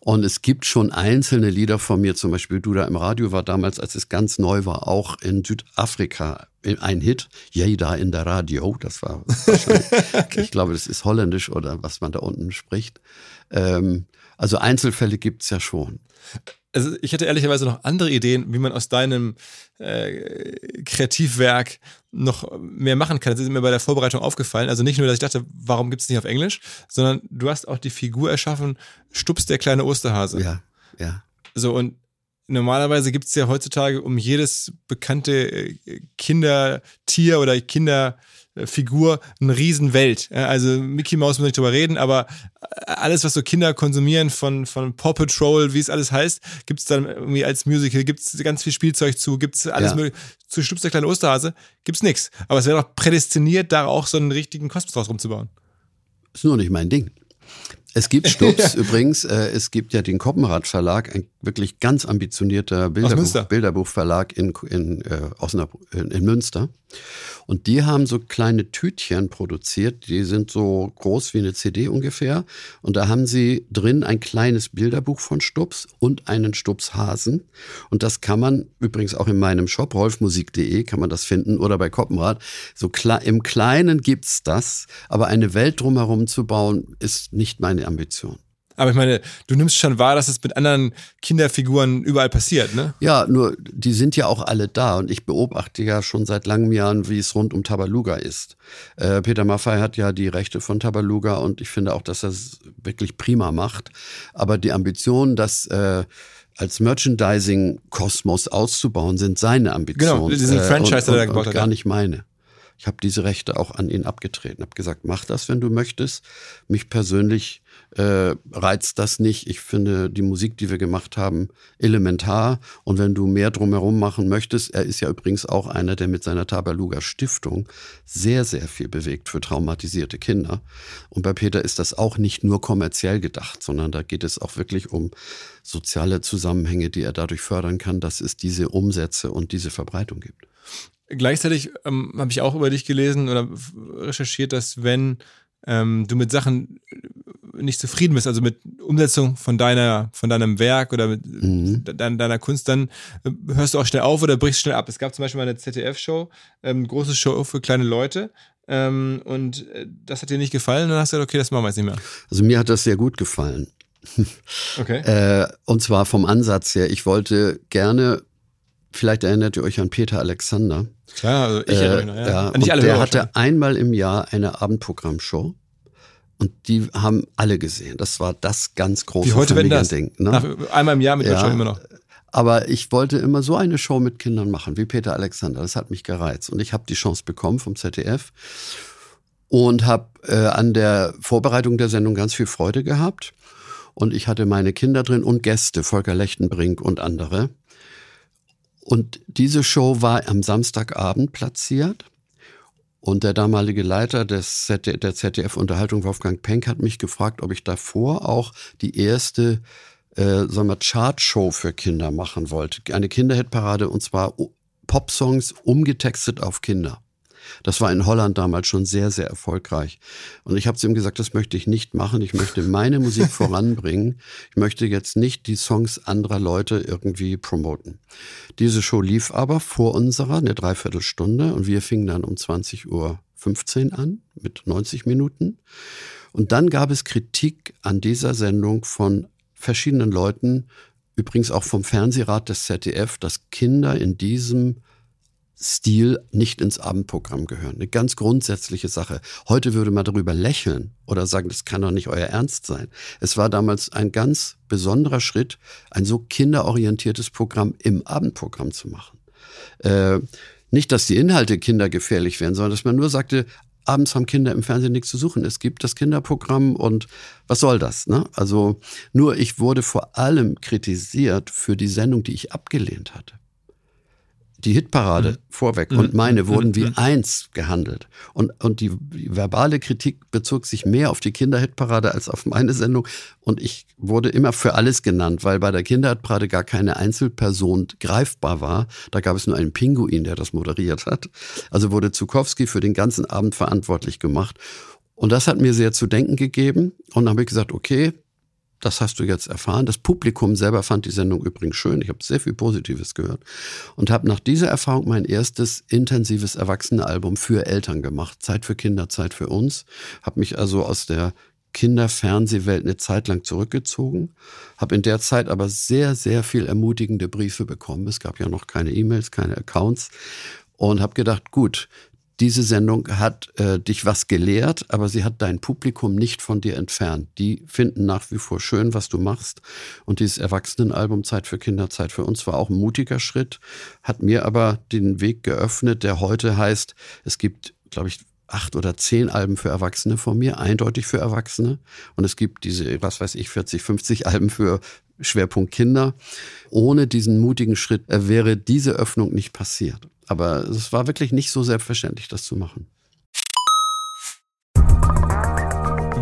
Und es gibt schon einzelne Lieder von mir, zum Beispiel Du da im Radio war damals, als es ganz neu war, auch in Südafrika ein Hit. Jay da in der Radio, das war (laughs) ich glaube, das ist holländisch oder was man da unten spricht. Ähm, also Einzelfälle gibt's ja schon also ich hätte ehrlicherweise noch andere Ideen, wie man aus deinem äh, Kreativwerk noch mehr machen kann. Das ist mir bei der Vorbereitung aufgefallen. Also nicht nur, dass ich dachte, warum gibt es nicht auf Englisch, sondern du hast auch die Figur erschaffen, Stups der kleine Osterhase. Ja, ja. So, und normalerweise gibt es ja heutzutage um jedes bekannte äh, Kindertier oder Kinder Figur eine Riesenwelt. Also Mickey Mouse muss nicht drüber reden, aber alles, was so Kinder konsumieren von, von Paw Patrol, wie es alles heißt, gibt es dann irgendwie als Musical, gibt es ganz viel Spielzeug zu, gibt es alles ja. mögliche. Zu Stups der kleine Osterhase gibt's nix. Aber es wäre doch prädestiniert, da auch so einen richtigen Kosmos draus rumzubauen. Ist nur nicht mein Ding. Es gibt Stups (laughs) übrigens, äh, es gibt ja den Koppenrad Verlag, ein wirklich ganz ambitionierter Bilderbuch, Bilderbuchverlag in, in, äh, Osnabrück, in, in Münster. Und die haben so kleine Tütchen produziert, die sind so groß wie eine CD ungefähr. Und da haben sie drin ein kleines Bilderbuch von Stups und einen Stups-Hasen. Und das kann man übrigens auch in meinem Shop, rolfmusik.de, kann man das finden oder bei Koppenrad. So klar, im Kleinen gibt's das, aber eine Welt drumherum zu bauen, ist nicht meine Ambition. Aber ich meine, du nimmst schon wahr, dass es mit anderen Kinderfiguren überall passiert, ne? Ja, nur die sind ja auch alle da und ich beobachte ja schon seit langem Jahren, wie es rund um Tabaluga ist. Äh, Peter Maffay hat ja die Rechte von Tabaluga und ich finde auch, dass er es wirklich prima macht. Aber die Ambition, das äh, als Merchandising-Kosmos auszubauen, sind seine Ambitionen. Genau, diesen Franchise, äh, und, der er gebaut und hat. gar nicht meine. Ich habe diese Rechte auch an ihn abgetreten, habe gesagt, mach das, wenn du möchtest. Mich persönlich äh, reizt das nicht. Ich finde die Musik, die wir gemacht haben, elementar. Und wenn du mehr drumherum machen möchtest, er ist ja übrigens auch einer, der mit seiner Tabaluga Stiftung sehr, sehr viel bewegt für traumatisierte Kinder. Und bei Peter ist das auch nicht nur kommerziell gedacht, sondern da geht es auch wirklich um soziale Zusammenhänge, die er dadurch fördern kann, dass es diese Umsätze und diese Verbreitung gibt. Gleichzeitig ähm, habe ich auch über dich gelesen oder recherchiert, dass wenn ähm, du mit Sachen nicht zufrieden bist, also mit Umsetzung von deiner, von deinem Werk oder mit Mhm. de deiner Kunst, dann äh, hörst du auch schnell auf oder brichst schnell ab. Es gab zum Beispiel mal eine ZDF-Show, ähm, große Show für kleine Leute. Ähm, und äh, das hat dir nicht gefallen, und dann hast du gesagt, okay, das machen wir jetzt nicht mehr. Also mir hat das sehr gut gefallen. Okay. (laughs) Äh, und zwar vom Ansatz her. Ich wollte gerne, vielleicht erinnert ihr euch an Peter Alexander. Klar, also ich erinnere mich noch, ja. ja, Nicht alle der hatte einmal im Jahr eine Abendprogrammshow. Und die haben alle gesehen. Das war das ganz große Wie heute, wenn das? Familiending, ne? Nach, einmal im Jahr mit Ja. Deutschland immer noch. Aber ich wollte immer so eine Show mit Kindern machen, wie Peter Alexander. Das hat mich gereizt. Und ich habe die Chance bekommen vom ZDF und habe äh, an der Vorbereitung der Sendung ganz viel Freude gehabt. Und ich hatte meine Kinder drin und Gäste, Volker Lechtenbrink und andere. Und diese Show war am Samstagabend platziert. Und der damalige Leiter des ZD der ZDF-Unterhaltung, Wolfgang Penck, hat mich gefragt, ob ich davor auch die erste äh, sagen wir, Chartshow für Kinder machen wollte. Eine Kinderhitparade und zwar Popsongs umgetextet auf Kinder. Das war in Holland damals schon sehr, sehr erfolgreich. Und ich habe zu ihm gesagt, das möchte ich nicht machen. Ich möchte meine Musik (laughs) voranbringen. Ich möchte jetzt nicht die Songs anderer Leute irgendwie promoten. Diese Show lief aber vor unserer eine Dreiviertelstunde und wir fingen dann um 20.15 Uhr an mit 90 Minuten. Und dann gab es Kritik an dieser Sendung von verschiedenen Leuten, übrigens auch vom Fernsehrat des ZDF, dass Kinder in diesem Stil nicht ins Abendprogramm gehören. Eine ganz grundsätzliche Sache. Heute würde man darüber lächeln oder sagen, das kann doch nicht euer Ernst sein. Es war damals ein ganz besonderer Schritt, ein so kinderorientiertes Programm im Abendprogramm zu machen. Äh, nicht, dass die Inhalte kindergefährlich wären, sondern dass man nur sagte, abends haben Kinder im Fernsehen nichts zu suchen. Es gibt das Kinderprogramm und was soll das? Ne? Also nur ich wurde vor allem kritisiert für die Sendung, die ich abgelehnt hatte. Die Hitparade Mhm. vorweg Mhm. und meine wurden wie Mhm. eins gehandelt. Und, und die, die verbale Kritik bezog sich mehr auf die Kinderhitparade als auf meine Sendung. Und ich wurde immer für alles genannt, weil bei der Kinderhitparade gar keine Einzelperson greifbar war. Da gab es nur einen Pinguin, der das moderiert hat. Also wurde Zukowski für den ganzen Abend verantwortlich gemacht. Und das hat mir sehr zu denken gegeben. Und dann habe ich gesagt, okay, das hast du jetzt erfahren. Das Publikum selber fand die Sendung übrigens schön. Ich habe sehr viel Positives gehört und habe nach dieser Erfahrung mein erstes intensives Erwachsenealbum für Eltern gemacht. Zeit für Kinder, Zeit für uns. Habe mich also aus der Kinderfernsehwelt eine Zeit lang zurückgezogen, habe in der Zeit aber sehr, sehr viel ermutigende Briefe bekommen. Es gab ja noch keine E-Mails, keine Accounts und habe gedacht, gut, diese Sendung hat äh, dich was gelehrt, aber sie hat dein Publikum nicht von dir entfernt. Die finden nach wie vor schön, was du machst. Und dieses Erwachsenenalbum Zeit für Kinder, Zeit für uns war auch ein mutiger Schritt, hat mir aber den Weg geöffnet, der heute heißt, es gibt, glaube ich, acht oder zehn Alben für Erwachsene von mir, eindeutig für Erwachsene. Und es gibt diese, was weiß ich, 40, 50 Alben für Schwerpunkt Kinder. Ohne diesen mutigen Schritt äh, wäre diese Öffnung nicht passiert. Aber es war wirklich nicht so selbstverständlich, das zu machen.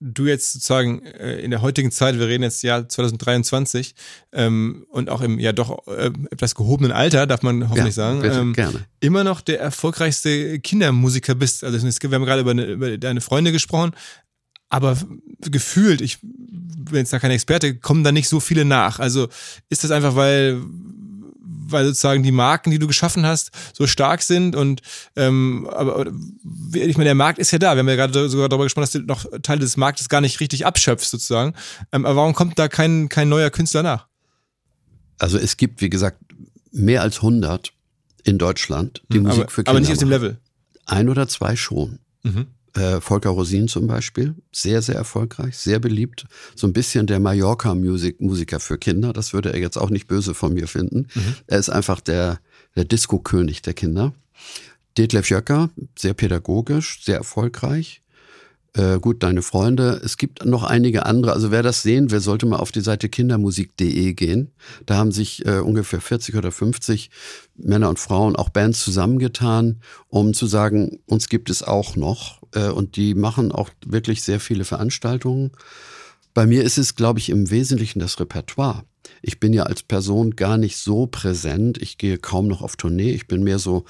du jetzt sozusagen äh, in der heutigen Zeit, wir reden jetzt Jahr 2023 ähm, und auch im ja doch äh, etwas gehobenen Alter, darf man hoffentlich Ja, sagen, bitte, ähm, gerne. immer noch der erfolgreichste Kindermusiker bist. Also es wir haben gerade über, eine, über deine Freunde gesprochen, aber gefühlt, ich bin jetzt da kein Experte, kommen da nicht so viele nach. Also ist das einfach, weil weil sozusagen die Marken, die du geschaffen hast, so stark sind und ähm, aber ich meine, der Markt ist ja da. Wir haben ja gerade sogar darüber gesprochen, dass du noch Teile des Marktes gar nicht richtig abschöpfst sozusagen. Ähm, aber warum kommt da kein kein neuer Künstler nach? Also es gibt, wie gesagt, mehr als 100 in Deutschland, die Musik Hm, aber, für Kinder aber nicht auf dem. Level. Ein oder zwei schon. Mhm. Äh, Volker Rosin zum Beispiel, sehr, sehr erfolgreich, sehr beliebt. So ein bisschen der Mallorca-Musiker für Kinder. Das würde er jetzt auch nicht böse von mir finden. Er ist einfach der, der Disco-König der Kinder. Detlef Jöcker, sehr pädagogisch, sehr erfolgreich. Äh, gut, deine Freunde. Es gibt noch einige andere. Also wer das sehen will, sollte mal auf die Seite kindermusik.de gehen. Da haben sich äh, ungefähr 40 oder 50 Männer und Frauen, auch Bands zusammengetan, um zu sagen, uns gibt es auch noch. Äh, und die machen auch wirklich sehr viele Veranstaltungen. Bei mir ist es, glaube ich, im Wesentlichen das Repertoire. Ich bin ja als Person gar nicht so präsent. Ich gehe kaum noch auf Tournee. Ich bin mehr so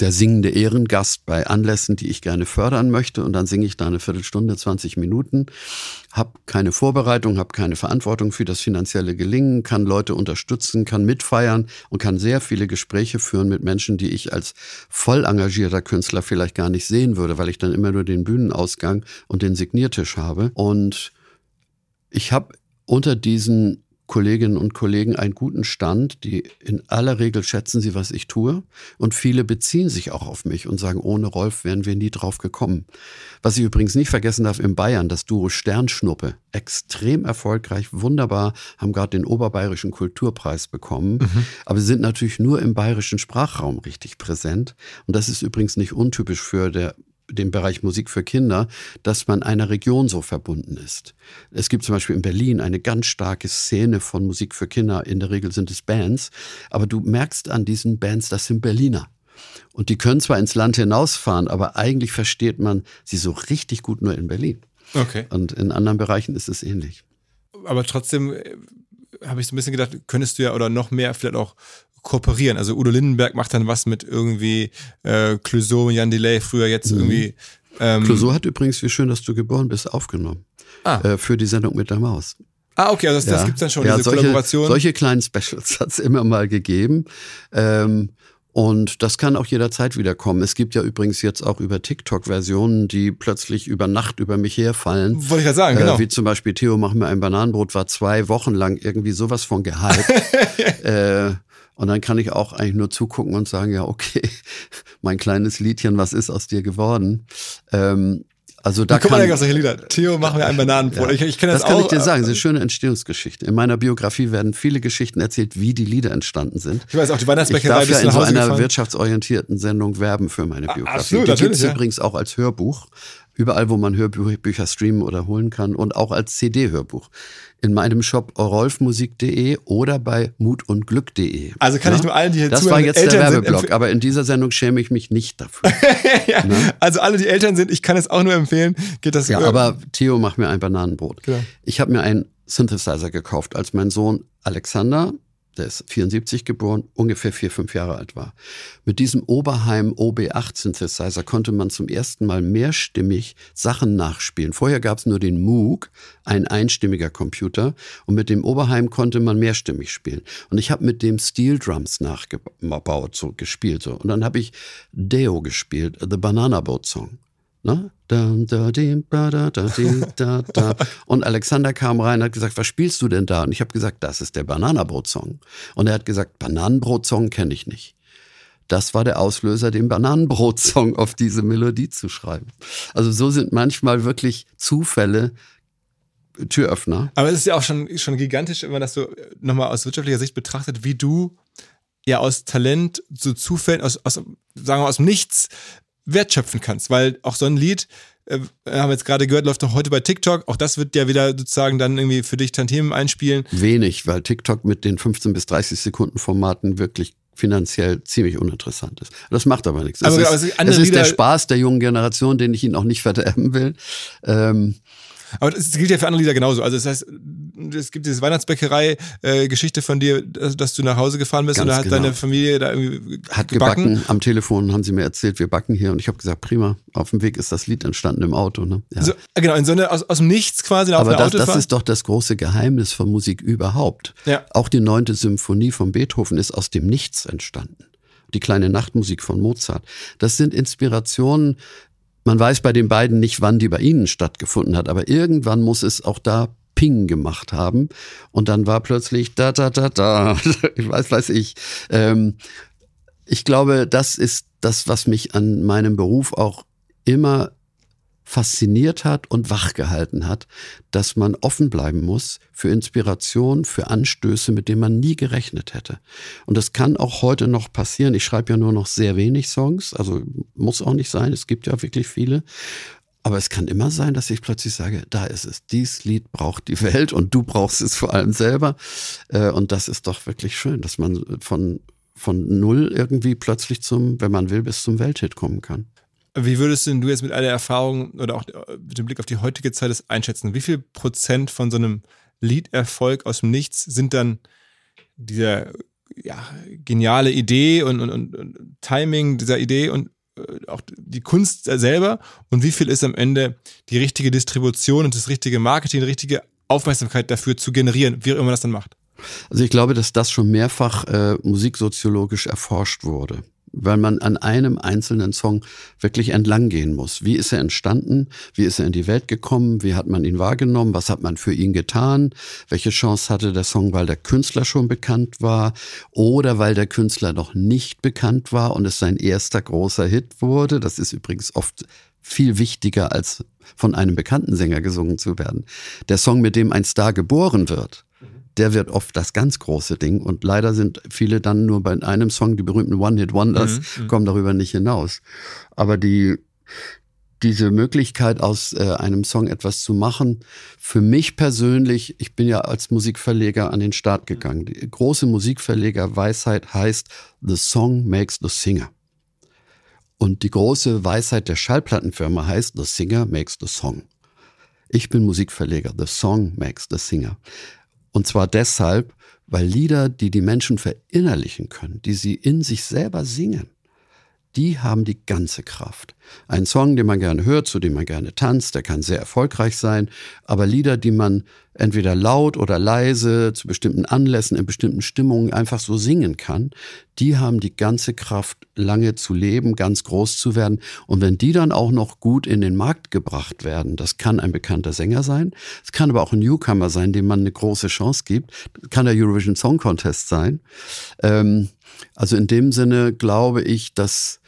der singende Ehrengast bei Anlässen, die ich gerne fördern möchte. Und dann singe ich da eine Viertelstunde, 20 Minuten, habe keine Vorbereitung, habe keine Verantwortung für das finanzielle Gelingen, kann Leute unterstützen, kann mitfeiern und kann sehr viele Gespräche führen mit Menschen, die ich als voll engagierter Künstler vielleicht gar nicht sehen würde, weil ich dann immer nur den Bühnenausgang und den Signiertisch habe. Und ich habe unter diesen Kolleginnen und Kollegen einen guten Stand, die in aller Regel schätzen sie, was ich tue. Und viele beziehen sich auch auf mich und sagen, ohne Rolf wären wir nie drauf gekommen. Was ich übrigens nicht vergessen darf, in Bayern, das Duo Sternschnuppe, extrem erfolgreich, wunderbar, haben gerade den Oberbayerischen Kulturpreis bekommen. Aber sie sind natürlich nur im bayerischen Sprachraum richtig präsent. Und das ist übrigens nicht untypisch für der den Bereich Musik für Kinder, dass man einer Region so verbunden ist. Es gibt zum Beispiel in Berlin eine ganz starke Szene von Musik für Kinder. In der Regel sind es Bands, aber du merkst an diesen Bands, das sind Berliner. Und die können zwar ins Land hinausfahren, aber eigentlich versteht man sie so richtig gut nur in Berlin. Okay. Und in anderen Bereichen ist es ähnlich. aber trotzdem äh, habe ich so ein bisschen gedacht, könntest du ja oder noch mehr vielleicht auch kooperieren. Also Udo Lindenberg macht dann was mit irgendwie äh, Clouseau und Jan Delay, früher jetzt Mhm. irgendwie. Ähm, Clouseau hat übrigens, wie schön, dass du geboren bist, aufgenommen. Ah. Äh, für die Sendung mit der Maus. ah, okay, also das, das gibt's dann schon, diese solche, Kollaboration. Solche kleinen Specials (laughs) hat's immer mal gegeben. Ähm, und das kann auch jederzeit wieder kommen. Es gibt ja übrigens jetzt auch über TikTok Versionen, die plötzlich über Nacht über mich herfallen. Wollte ich gerade sagen, genau. Äh, wie zum Beispiel Theo, mach mir ein Bananenbrot, war zwei Wochen lang irgendwie sowas von gehypt. (laughs) äh, und dann kann ich auch eigentlich nur zugucken und sagen, ja, okay, (laughs) mein kleines Liedchen, was ist aus dir geworden? Ähm, also da Guck mal, kann, da solche Lieder. Theo, mach mir ein Bananenbrot. ja. Ich, ich kenne das, das kann auch. ich dir sagen, das ist eine schöne Entstehungsgeschichte. In meiner Biografie werden viele Geschichten erzählt, wie die Lieder entstanden sind. Ich weiß auch, die Ich Weihnachtsbäckerei darf ja in so einer gefahren. wirtschaftsorientierten Sendung werben für meine Biografie. absolut, die natürlich, gibt's ja. übrigens auch als Hörbuch. Überall, wo man Hörbücher streamen oder holen kann und auch als CD-Hörbuch. In meinem Shop rolfmusik.de oder bei mutundglück.de. Also kann ja? ich nur allen, die hier Das zuhören, war jetzt Eltern der Werbeblock, aber in dieser Sendung schäme ich mich nicht dafür. (laughs) ja, Also alle, die Eltern sind, ich kann es auch nur empfehlen, geht das Ja, äh, aber Theo, mach mir ein Bananenbrot. Genau. Ich habe mir einen Synthesizer gekauft, als mein Sohn Alexander, der ist 74 geboren, ungefähr vier, fünf Jahre alt war. Mit diesem Oberheim OB8 Synthesizer konnte man zum ersten Mal mehrstimmig Sachen nachspielen. Vorher gab es nur den Moog, ein einstimmiger Computer, und mit dem Oberheim konnte man mehrstimmig spielen. Und ich habe mit dem Steel Drums nachgebaut, so gespielt. So. Und dann habe ich Deo gespielt, The Banana Boat Song. Ne? Da, da, di, ba, da, da, di, da, da. (laughs) Und Alexander kam rein und hat gesagt, was spielst du denn da? Und ich habe gesagt, das ist der Bananenbrot-Song. Und er hat gesagt, Bananenbrot-Song kenne ich nicht. Das war der Auslöser, den Bananenbrot-Song auf diese Melodie zu schreiben. Also so sind manchmal wirklich Zufälle Türöffner. Aber es ist ja auch schon, schon gigantisch, wenn man das so nochmal aus wirtschaftlicher Sicht betrachtet, wie du ja aus Talent, so Zufällen, aus, aus sagen wir aus dem Nichts wertschöpfen kannst. Weil auch so ein Lied, äh, haben wir jetzt gerade gehört, läuft noch heute bei TikTok. Auch das wird ja wieder sozusagen dann irgendwie für dich Tantiemen einspielen. Wenig, weil TikTok mit den 15 bis 30 Sekunden Formaten wirklich finanziell ziemlich uninteressant ist. Das macht aber nichts. Aber es also ist, andere es ist der Spaß der jungen Generation, den ich ihnen auch nicht verderben will. Ähm, Aber das gilt ja für andere Lieder genauso. Also das heißt, es gibt diese Weihnachtsbäckerei-Geschichte von dir, dass, du nach Hause gefahren bist Ganz und da hat genau. deine Familie da irgendwie hat gebacken. Am Telefon haben sie mir erzählt, wir backen hier. Und ich habe gesagt, prima, auf dem Weg ist das Lied entstanden im Auto. Ne? Ja. So, genau, in so eine, aus, aus dem Nichts quasi auf Aber das, das ist doch das große Geheimnis von Musik überhaupt. Ja. Auch die neunte Symphonie von Beethoven ist aus dem Nichts entstanden. Die kleine Nachtmusik von Mozart. Das sind Inspirationen. Man weiß bei den beiden nicht, wann die bei ihnen stattgefunden hat, aber irgendwann muss es auch da Ping gemacht haben. Und dann war plötzlich da, da, da, da. (laughs) Ich weiß, weiß ich. Ähm, ich glaube, das ist das, was mich an meinem Beruf auch immer fasziniert hat und wachgehalten hat, dass man offen bleiben muss für Inspiration, für Anstöße, mit denen man nie gerechnet hätte. Und das kann auch heute noch passieren. Ich schreibe ja nur noch sehr wenig Songs, also muss auch nicht sein, es gibt ja wirklich viele. Aber es kann immer sein, dass ich plötzlich sage, da ist es, dies Lied braucht die Welt und du brauchst es vor allem selber. Äh, Und das ist doch wirklich schön, dass man von, von null irgendwie plötzlich zum, wenn man will, bis zum Welthit kommen kann. Wie würdest denn du jetzt mit all der Erfahrung oder auch mit dem Blick auf die heutige Zeit das einschätzen? Wie viel Prozent von so einem Liederfolg aus dem Nichts sind dann dieser ja, geniale Idee und, und, und, und Timing dieser Idee und äh, auch die Kunst selber und wie viel ist am Ende die richtige Distribution und das richtige Marketing, die richtige Aufmerksamkeit dafür zu generieren, wie auch immer man das dann macht? Also ich glaube, dass das schon mehrfach äh, musiksoziologisch erforscht wurde, weil man an einem einzelnen Song wirklich entlang gehen muss. Wie ist er entstanden? Wie ist er in die Welt gekommen? Wie hat man ihn wahrgenommen? Was hat man für ihn getan? Welche Chance hatte der Song, weil der Künstler schon bekannt war oder weil der Künstler noch nicht bekannt war und es sein erster großer Hit wurde? Das ist übrigens oft viel wichtiger als von einem bekannten Sänger gesungen zu werden. Der Song, mit dem ein Star geboren wird, der wird oft das ganz große Ding. Und leider sind viele dann nur bei einem Song, die berühmten One-Hit-Wonders, kommen darüber nicht hinaus. Aber die, diese Möglichkeit aus äh, einem Song etwas zu machen, für mich persönlich, ich bin ja als Musikverleger an den Start gegangen. Die große Musikverleger-Weisheit heißt, the song makes the singer. Und die große Weisheit der Schallplattenfirma heißt, the singer makes the song. Ich bin Musikverleger, the song makes the singer. Und zwar deshalb, weil Lieder, die die Menschen verinnerlichen können, die sie in sich selber singen, die haben die ganze Kraft. Ein Song, den man gerne hört, zu dem man gerne tanzt, der kann sehr erfolgreich sein, aber Lieder, die man entweder laut oder leise zu bestimmten Anlässen, in bestimmten Stimmungen einfach so singen kann, die haben die ganze Kraft, lange zu leben, ganz groß zu werden. Und wenn die dann auch noch gut in den Markt gebracht werden, das kann ein bekannter Sänger sein, es kann aber auch ein Newcomer sein, dem man eine große Chance gibt, kann der Eurovision Song Contest sein. Ähm, also in dem Sinne glaube ich, dass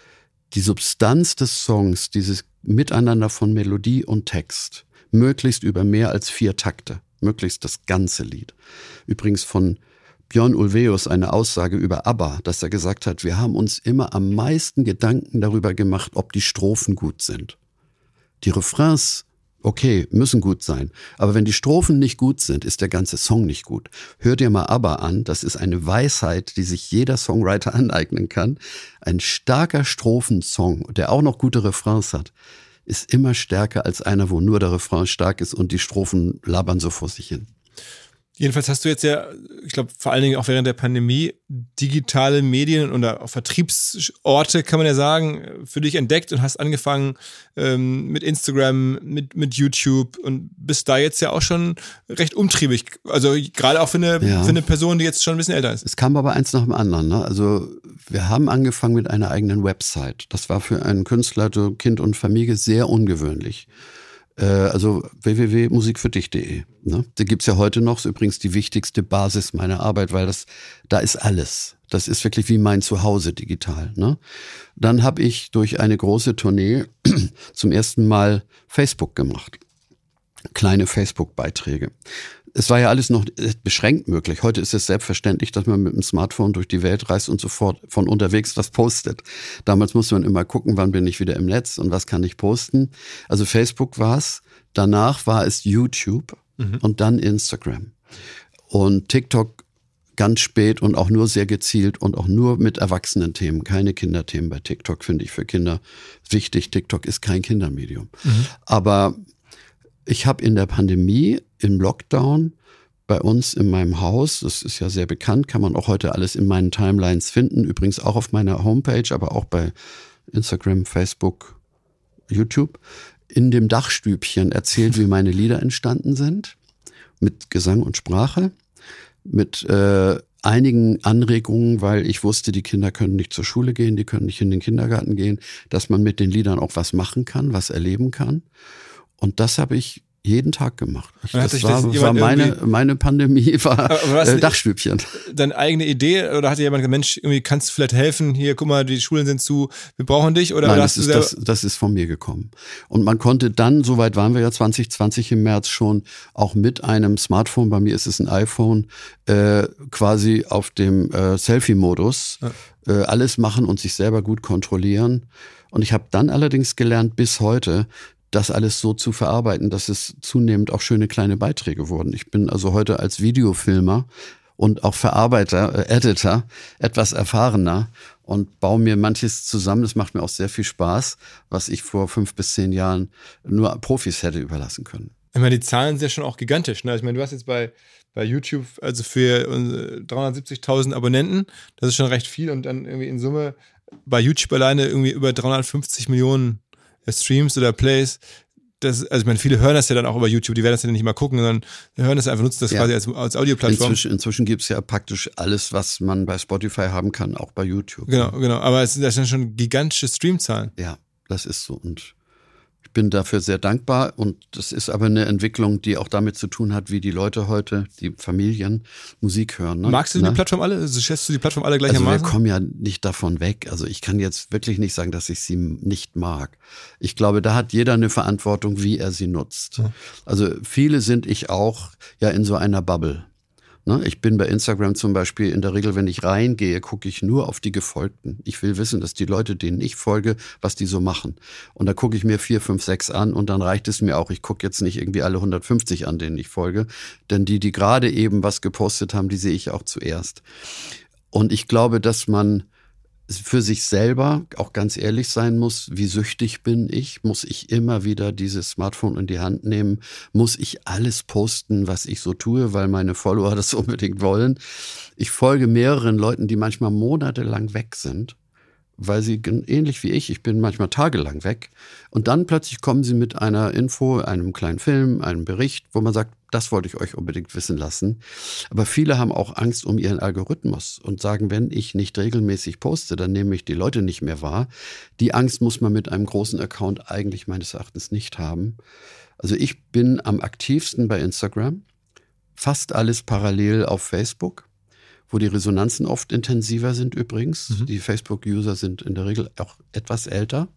die Substanz des Songs, dieses Miteinander von Melodie und Text, möglichst über mehr als vier Takte, möglichst das ganze Lied. Übrigens von Björn Ulvaeus eine Aussage über ABBA, dass er gesagt hat, wir haben uns immer am meisten Gedanken darüber gemacht, ob die Strophen gut sind. Die Refrains okay, müssen gut sein. Aber wenn die Strophen nicht gut sind, ist der ganze Song nicht gut. Hör dir mal aber an, das ist eine Weisheit, die sich jeder Songwriter (laughs) aneignen kann. Ein starker Strophensong, der auch noch gute Refrains hat, ist immer stärker als einer, wo nur der Refrain stark ist und die Strophen labern so vor sich hin. Jedenfalls hast du jetzt ja, ich glaube, vor allen Dingen auch während der Pandemie digitale Medien oder auch Vertriebsorte, kann man ja sagen, für dich entdeckt und hast angefangen ähm, mit Instagram, mit, mit YouTube und bist da jetzt ja auch schon recht umtriebig. Also gerade auch für eine, ja. für eine Person, die jetzt schon ein bisschen älter ist. Es kam aber eins nach dem anderen. Ne? Also wir haben angefangen mit einer eigenen Website. Das war für einen Künstler, so Kind und Familie, sehr ungewöhnlich. Äh, also www.musikfürdich.de. Ne? Da gibt's ja heute noch, ist übrigens die wichtigste Basis meiner Arbeit, weil das, da ist alles. Das ist wirklich wie mein Zuhause digital. Ne? Dann habe ich durch eine große Tournee (clears throat) zum ersten Mal Facebook gemacht. Kleine Facebook-Beiträge es war ja alles noch beschränkt möglich. Heute ist es selbstverständlich, dass man mit dem Smartphone durch die Welt reist und sofort von unterwegs was postet. Damals musste man immer gucken, wann bin ich wieder im Netz und was kann ich posten. Also Facebook war es. Danach war es YouTube mhm. und dann Instagram. Und TikTok ganz spät und auch nur sehr gezielt und auch nur mit erwachsenen Themen, keine Kinderthemen bei TikTok finde ich für Kinder wichtig. TikTok ist kein Kindermedium. Mhm. Aber ich habe in der Pandemie, im Lockdown, bei uns in meinem Haus, das ist ja sehr bekannt, kann man auch heute alles in meinen Timelines finden, übrigens auch auf meiner Homepage, aber auch bei Instagram, Facebook, YouTube, in dem Dachstübchen erzählt, wie meine Lieder entstanden sind, mit Gesang und Sprache, mit äh, einigen Anregungen, weil ich wusste, die Kinder können nicht zur Schule gehen, die können nicht in den Kindergarten gehen, dass man mit den Liedern auch was machen kann, was erleben kann. Und das habe ich jeden Tag gemacht. Das war, das war meine, meine Pandemie, (laughs) war äh, Dachstübchen. Deine eigene Idee oder hat dir jemand gesagt, Mensch, irgendwie kannst du vielleicht helfen, hier, guck mal, die Schulen sind zu, wir brauchen dich? Oder Nein, das ist, das, das ist von mir gekommen. Und man konnte dann, soweit waren wir ja 2020 im März schon, auch mit einem Smartphone, bei mir ist es ein iPhone, äh, quasi auf dem äh, Selfie-Modus ja. äh, alles machen und sich selber gut kontrollieren. Und ich habe dann allerdings gelernt bis heute, das alles so zu verarbeiten, dass es zunehmend auch schöne kleine Beiträge wurden. Ich bin also heute als Videofilmer und auch Verarbeiter, äh, Editor etwas erfahrener und baue mir manches zusammen. Das macht mir auch sehr viel Spaß, was ich vor fünf bis zehn Jahren nur Profis hätte überlassen können. Ich meine, die Zahlen sind ja schon auch gigantisch. Ne? Ich meine, du hast jetzt bei, bei YouTube, also für 370.000 Abonnenten, das ist schon recht viel und dann irgendwie in Summe bei YouTube alleine irgendwie über 350 Millionen Streams oder Plays, das, also ich meine, viele hören das ja dann auch über YouTube, die werden das ja nicht mal gucken, sondern hören das einfach, nutzen das ja. quasi als, als Audioplattform. Inzwischen, inzwischen gibt es ja praktisch alles, was man bei Spotify haben kann, auch bei YouTube. Genau, genau. Aber es sind ja schon gigantische Streamzahlen. Ja, das ist so. Und bin dafür sehr dankbar und das ist aber eine Entwicklung, die auch damit zu tun hat, wie die Leute heute, die Familien, Musik hören. Ne? Magst du die Plattform alle? Also schätzt du die Plattform alle gleichermaßen? Also wir kommen ja nicht davon weg. Also ich kann jetzt wirklich nicht sagen, dass ich sie nicht mag. Ich glaube, da hat jeder eine Verantwortung, wie er sie nutzt. Also viele sind ich auch ja in so einer Bubble. Ne? Ich bin bei Instagram zum Beispiel in der Regel, wenn ich reingehe, gucke ich nur auf die Gefolgten. Ich will wissen, dass die Leute, denen ich folge, was die so machen. Und da gucke ich mir vier, fünf, sechs an und dann reicht es mir auch. Ich gucke jetzt nicht irgendwie alle 150 an, denen ich folge. Denn die, die gerade eben was gepostet haben, die sehe ich auch zuerst. Und ich glaube, dass man für sich selber auch ganz ehrlich sein muss, wie süchtig bin ich? Muss ich immer wieder dieses Smartphone in die Hand nehmen? Muss ich alles posten, was ich so tue, weil meine Follower (laughs) das unbedingt wollen? Ich folge mehreren Leuten, die manchmal monatelang weg sind weil sie ähnlich wie ich, ich bin manchmal tagelang weg. Und dann plötzlich kommen sie mit einer Info, einem kleinen Film, einem Bericht, wo man sagt, das wollte ich euch unbedingt wissen lassen. Aber viele haben auch Angst um ihren Algorithmus und sagen, wenn ich nicht regelmäßig poste, dann nehme ich die Leute nicht mehr wahr. Die Angst muss man mit einem großen Account eigentlich meines Erachtens nicht haben. Also ich bin am aktivsten bei Instagram, fast alles parallel auf Facebook wo die Resonanzen oft intensiver sind übrigens. Mhm. Die Facebook-User sind in der Regel auch etwas älter.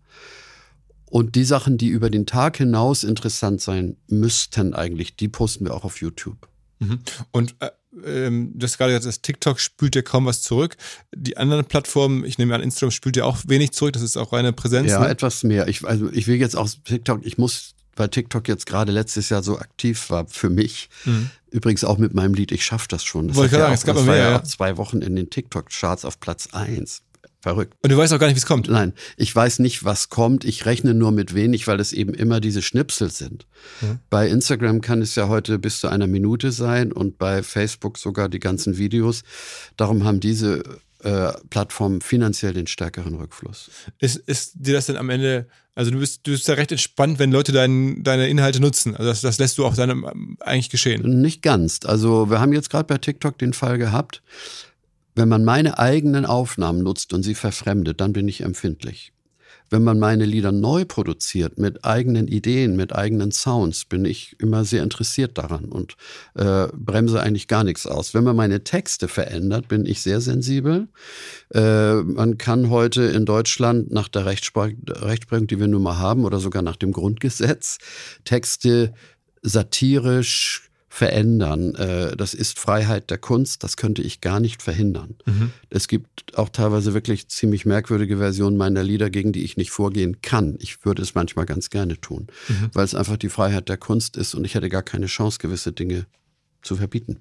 Und die Sachen, die über den Tag hinaus interessant sein müssten eigentlich, die posten wir auch auf YouTube. Mhm. Und äh, ähm, du hast gerade gesagt, das TikTok spült ja kaum was zurück. Die anderen Plattformen, ich nehme an, Instagram spült ja auch wenig zurück, das ist auch reine Präsenz. Ja, ne? etwas mehr. Ich, also ich will jetzt auch TikTok, ich muss, weil TikTok jetzt gerade letztes Jahr so aktiv war für mich, mhm. übrigens auch mit meinem Lied Ich schaff das schon. Das, Wollte ich ja sagen, auch, es gab das mehr, war ja ja. zwei Wochen in den TikTok-Charts auf Platz eins. Verrückt. Und du weißt auch gar nicht, wie es kommt. Nein, ich weiß nicht, was kommt. Ich rechne nur mit wenig, weil es eben immer diese Schnipsel sind. Mhm. Bei Instagram kann es ja heute bis zu einer Minute sein und bei Facebook sogar die ganzen Videos. Darum haben diese äh, Plattformen finanziell den stärkeren Rückfluss. Ist, ist dir das denn am Ende, also du bist, du bist ja recht entspannt, wenn Leute dein, deine Inhalte nutzen. Also das, das lässt du auch dann eigentlich geschehen. Nicht ganz. Also wir haben jetzt gerade bei TikTok den Fall gehabt, wenn man meine eigenen Aufnahmen nutzt und sie verfremdet, dann bin ich empfindlich. Wenn man meine Lieder neu produziert mit eigenen Ideen, mit eigenen Sounds, bin ich immer sehr interessiert daran und äh, bremse eigentlich gar nichts aus. Wenn man meine Texte verändert, bin ich sehr sensibel. Äh, man kann heute in Deutschland nach der Rechtsprechung, Rechtsprechung, die wir nun mal haben, oder sogar nach dem Grundgesetz, Texte satirisch verändern. Äh, Das ist Freiheit der Kunst, das könnte ich gar nicht verhindern. Mhm. Es gibt auch teilweise wirklich ziemlich merkwürdige Versionen meiner Lieder, gegen die ich nicht vorgehen kann. Ich würde es manchmal ganz gerne tun, Mhm. weil es einfach die Freiheit der Kunst ist und ich hätte gar keine Chance, gewisse Dinge zu verbieten.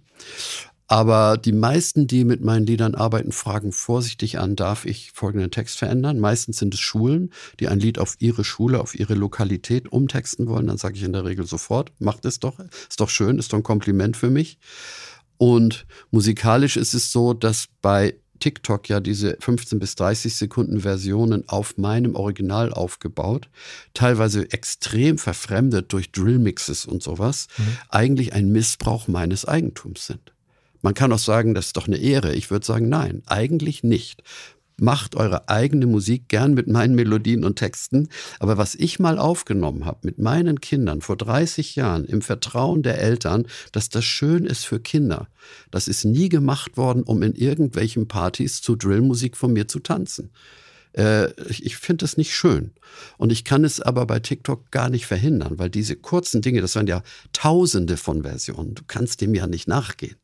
Aber die meisten, die mit meinen Liedern arbeiten, fragen vorsichtig an, darf ich folgenden Text verändern? Meistens sind es Schulen, die ein Lied auf ihre Schule, auf ihre Lokalität umtexten wollen. Dann sage ich in der Regel sofort, macht es doch, ist doch schön, ist doch ein Kompliment für mich. Und musikalisch ist es so, dass bei TikTok ja diese 15 bis 30 Sekunden Versionen auf meinem Original aufgebaut, teilweise extrem verfremdet durch Drillmixes und sowas, eigentlich ein Missbrauch meines Eigentums sind. Man kann auch sagen, das ist doch eine Ehre. Ich würde sagen, nein, eigentlich nicht. Macht eure eigene Musik gern mit meinen Melodien und Texten. Aber was ich mal aufgenommen habe mit meinen Kindern vor 30 Jahren im Vertrauen der Eltern, dass das schön ist für Kinder, das ist nie gemacht worden, um in irgendwelchen Partys zu Drillmusik von mir zu tanzen. Äh, ich ich finde das nicht schön. Und ich kann es aber bei TikTok gar nicht verhindern, weil diese kurzen Dinge, das waren ja tausende von Versionen, du kannst dem ja nicht nachgehen.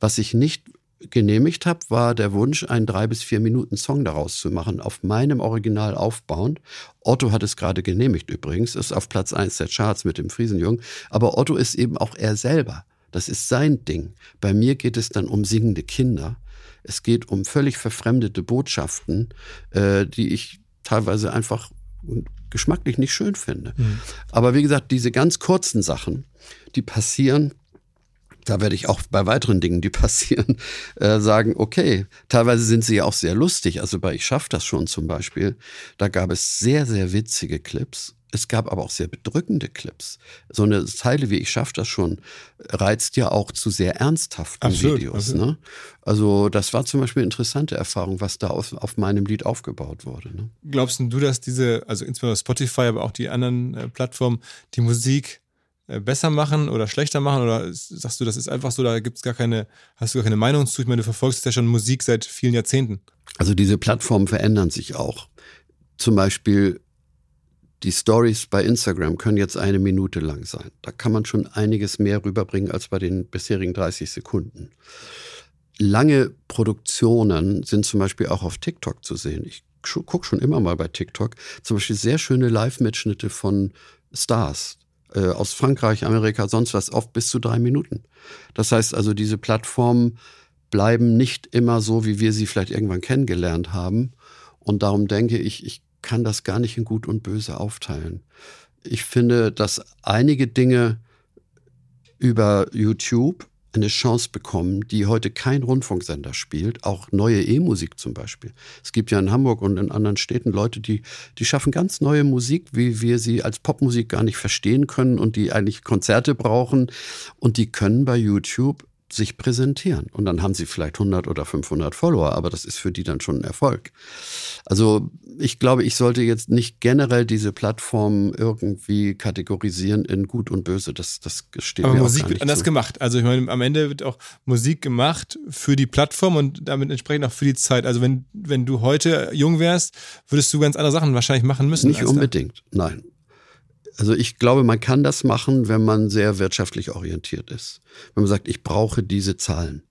Was ich nicht genehmigt habe, war der Wunsch, einen drei bis vier Minuten Song daraus zu machen, auf meinem Original aufbauend. Otto hat es gerade genehmigt übrigens, ist auf Platz eins der Charts mit dem Friesenjungen. Aber Otto ist eben auch er selber. Das ist sein Ding. Bei mir geht es dann um singende Kinder. Es geht um völlig verfremdete Botschaften, äh, die ich teilweise einfach geschmacklich nicht schön finde. Aber wie gesagt, diese ganz kurzen Sachen, die passieren, da werde ich auch bei weiteren Dingen, die (laughs) passieren, äh, sagen, okay, teilweise sind sie ja auch sehr lustig. Also bei Ich schaff das schon zum Beispiel, da gab es sehr, sehr witzige Clips. Es gab aber auch sehr bedrückende Clips. So eine Zeile wie Ich schaff das schon reizt ja auch zu sehr ernsthaften Absolut, Videos. absolut. Ne? Also das war zum Beispiel eine interessante Erfahrung, was da auf, auf meinem Lied aufgebaut wurde. Ne? Glaubst du, dass diese, also insbesondere Spotify, aber auch die anderen äh, Plattformen, die Musik äh, besser machen oder schlechter machen? Oder sagst du, das ist einfach so, da gibt's gar keine, hast du gar keine Meinung zu? Ich meine, du verfolgst ja schon Musik seit vielen Jahrzehnten. Also diese Plattformen verändern sich auch. Zum Beispiel die Stories bei Instagram können jetzt eine Minute lang sein. Da kann man schon einiges mehr rüberbringen als bei den bisherigen 30 Sekunden. Lange Produktionen sind zum Beispiel auch auf TikTok zu sehen. Ich gucke schon immer mal bei TikTok. Zum Beispiel sehr schöne Live-Mitschnitte von Stars äh, aus Frankreich, Amerika, sonst was, oft bis zu drei Minuten. Das heißt also, diese Plattformen bleiben nicht immer so, wie wir sie vielleicht irgendwann kennengelernt haben. Und darum denke ich, ich kann das gar nicht in Gut und Böse aufteilen. Ich finde, dass einige Dinge über YouTube eine Chance bekommen, die heute kein Rundfunksender spielt, auch neue E-Musik zum Beispiel. Es gibt ja in Hamburg und in anderen Städten Leute, die, die schaffen ganz neue Musik, wie wir sie als Popmusik gar nicht verstehen können und die eigentlich Konzerte brauchen und die können bei YouTube sich präsentieren. Und dann haben sie vielleicht 100 oder 500 Follower, aber das ist für die dann schon ein Erfolg. Also ich glaube, ich sollte jetzt nicht generell diese Plattformen irgendwie kategorisieren in gut und böse. Das, das steht Aber mir auch Musik gar wird anders zu. gemacht. Also ich meine, am Ende wird auch Musik gemacht für die Plattform und damit entsprechend auch für die Zeit. Also wenn, wenn du heute jung wärst, würdest du ganz andere Sachen wahrscheinlich machen müssen. Nicht als da. unbedingt, nein. Also ich glaube, man kann das machen, wenn man sehr wirtschaftlich orientiert ist. Wenn man sagt, ich brauche diese Zahlen.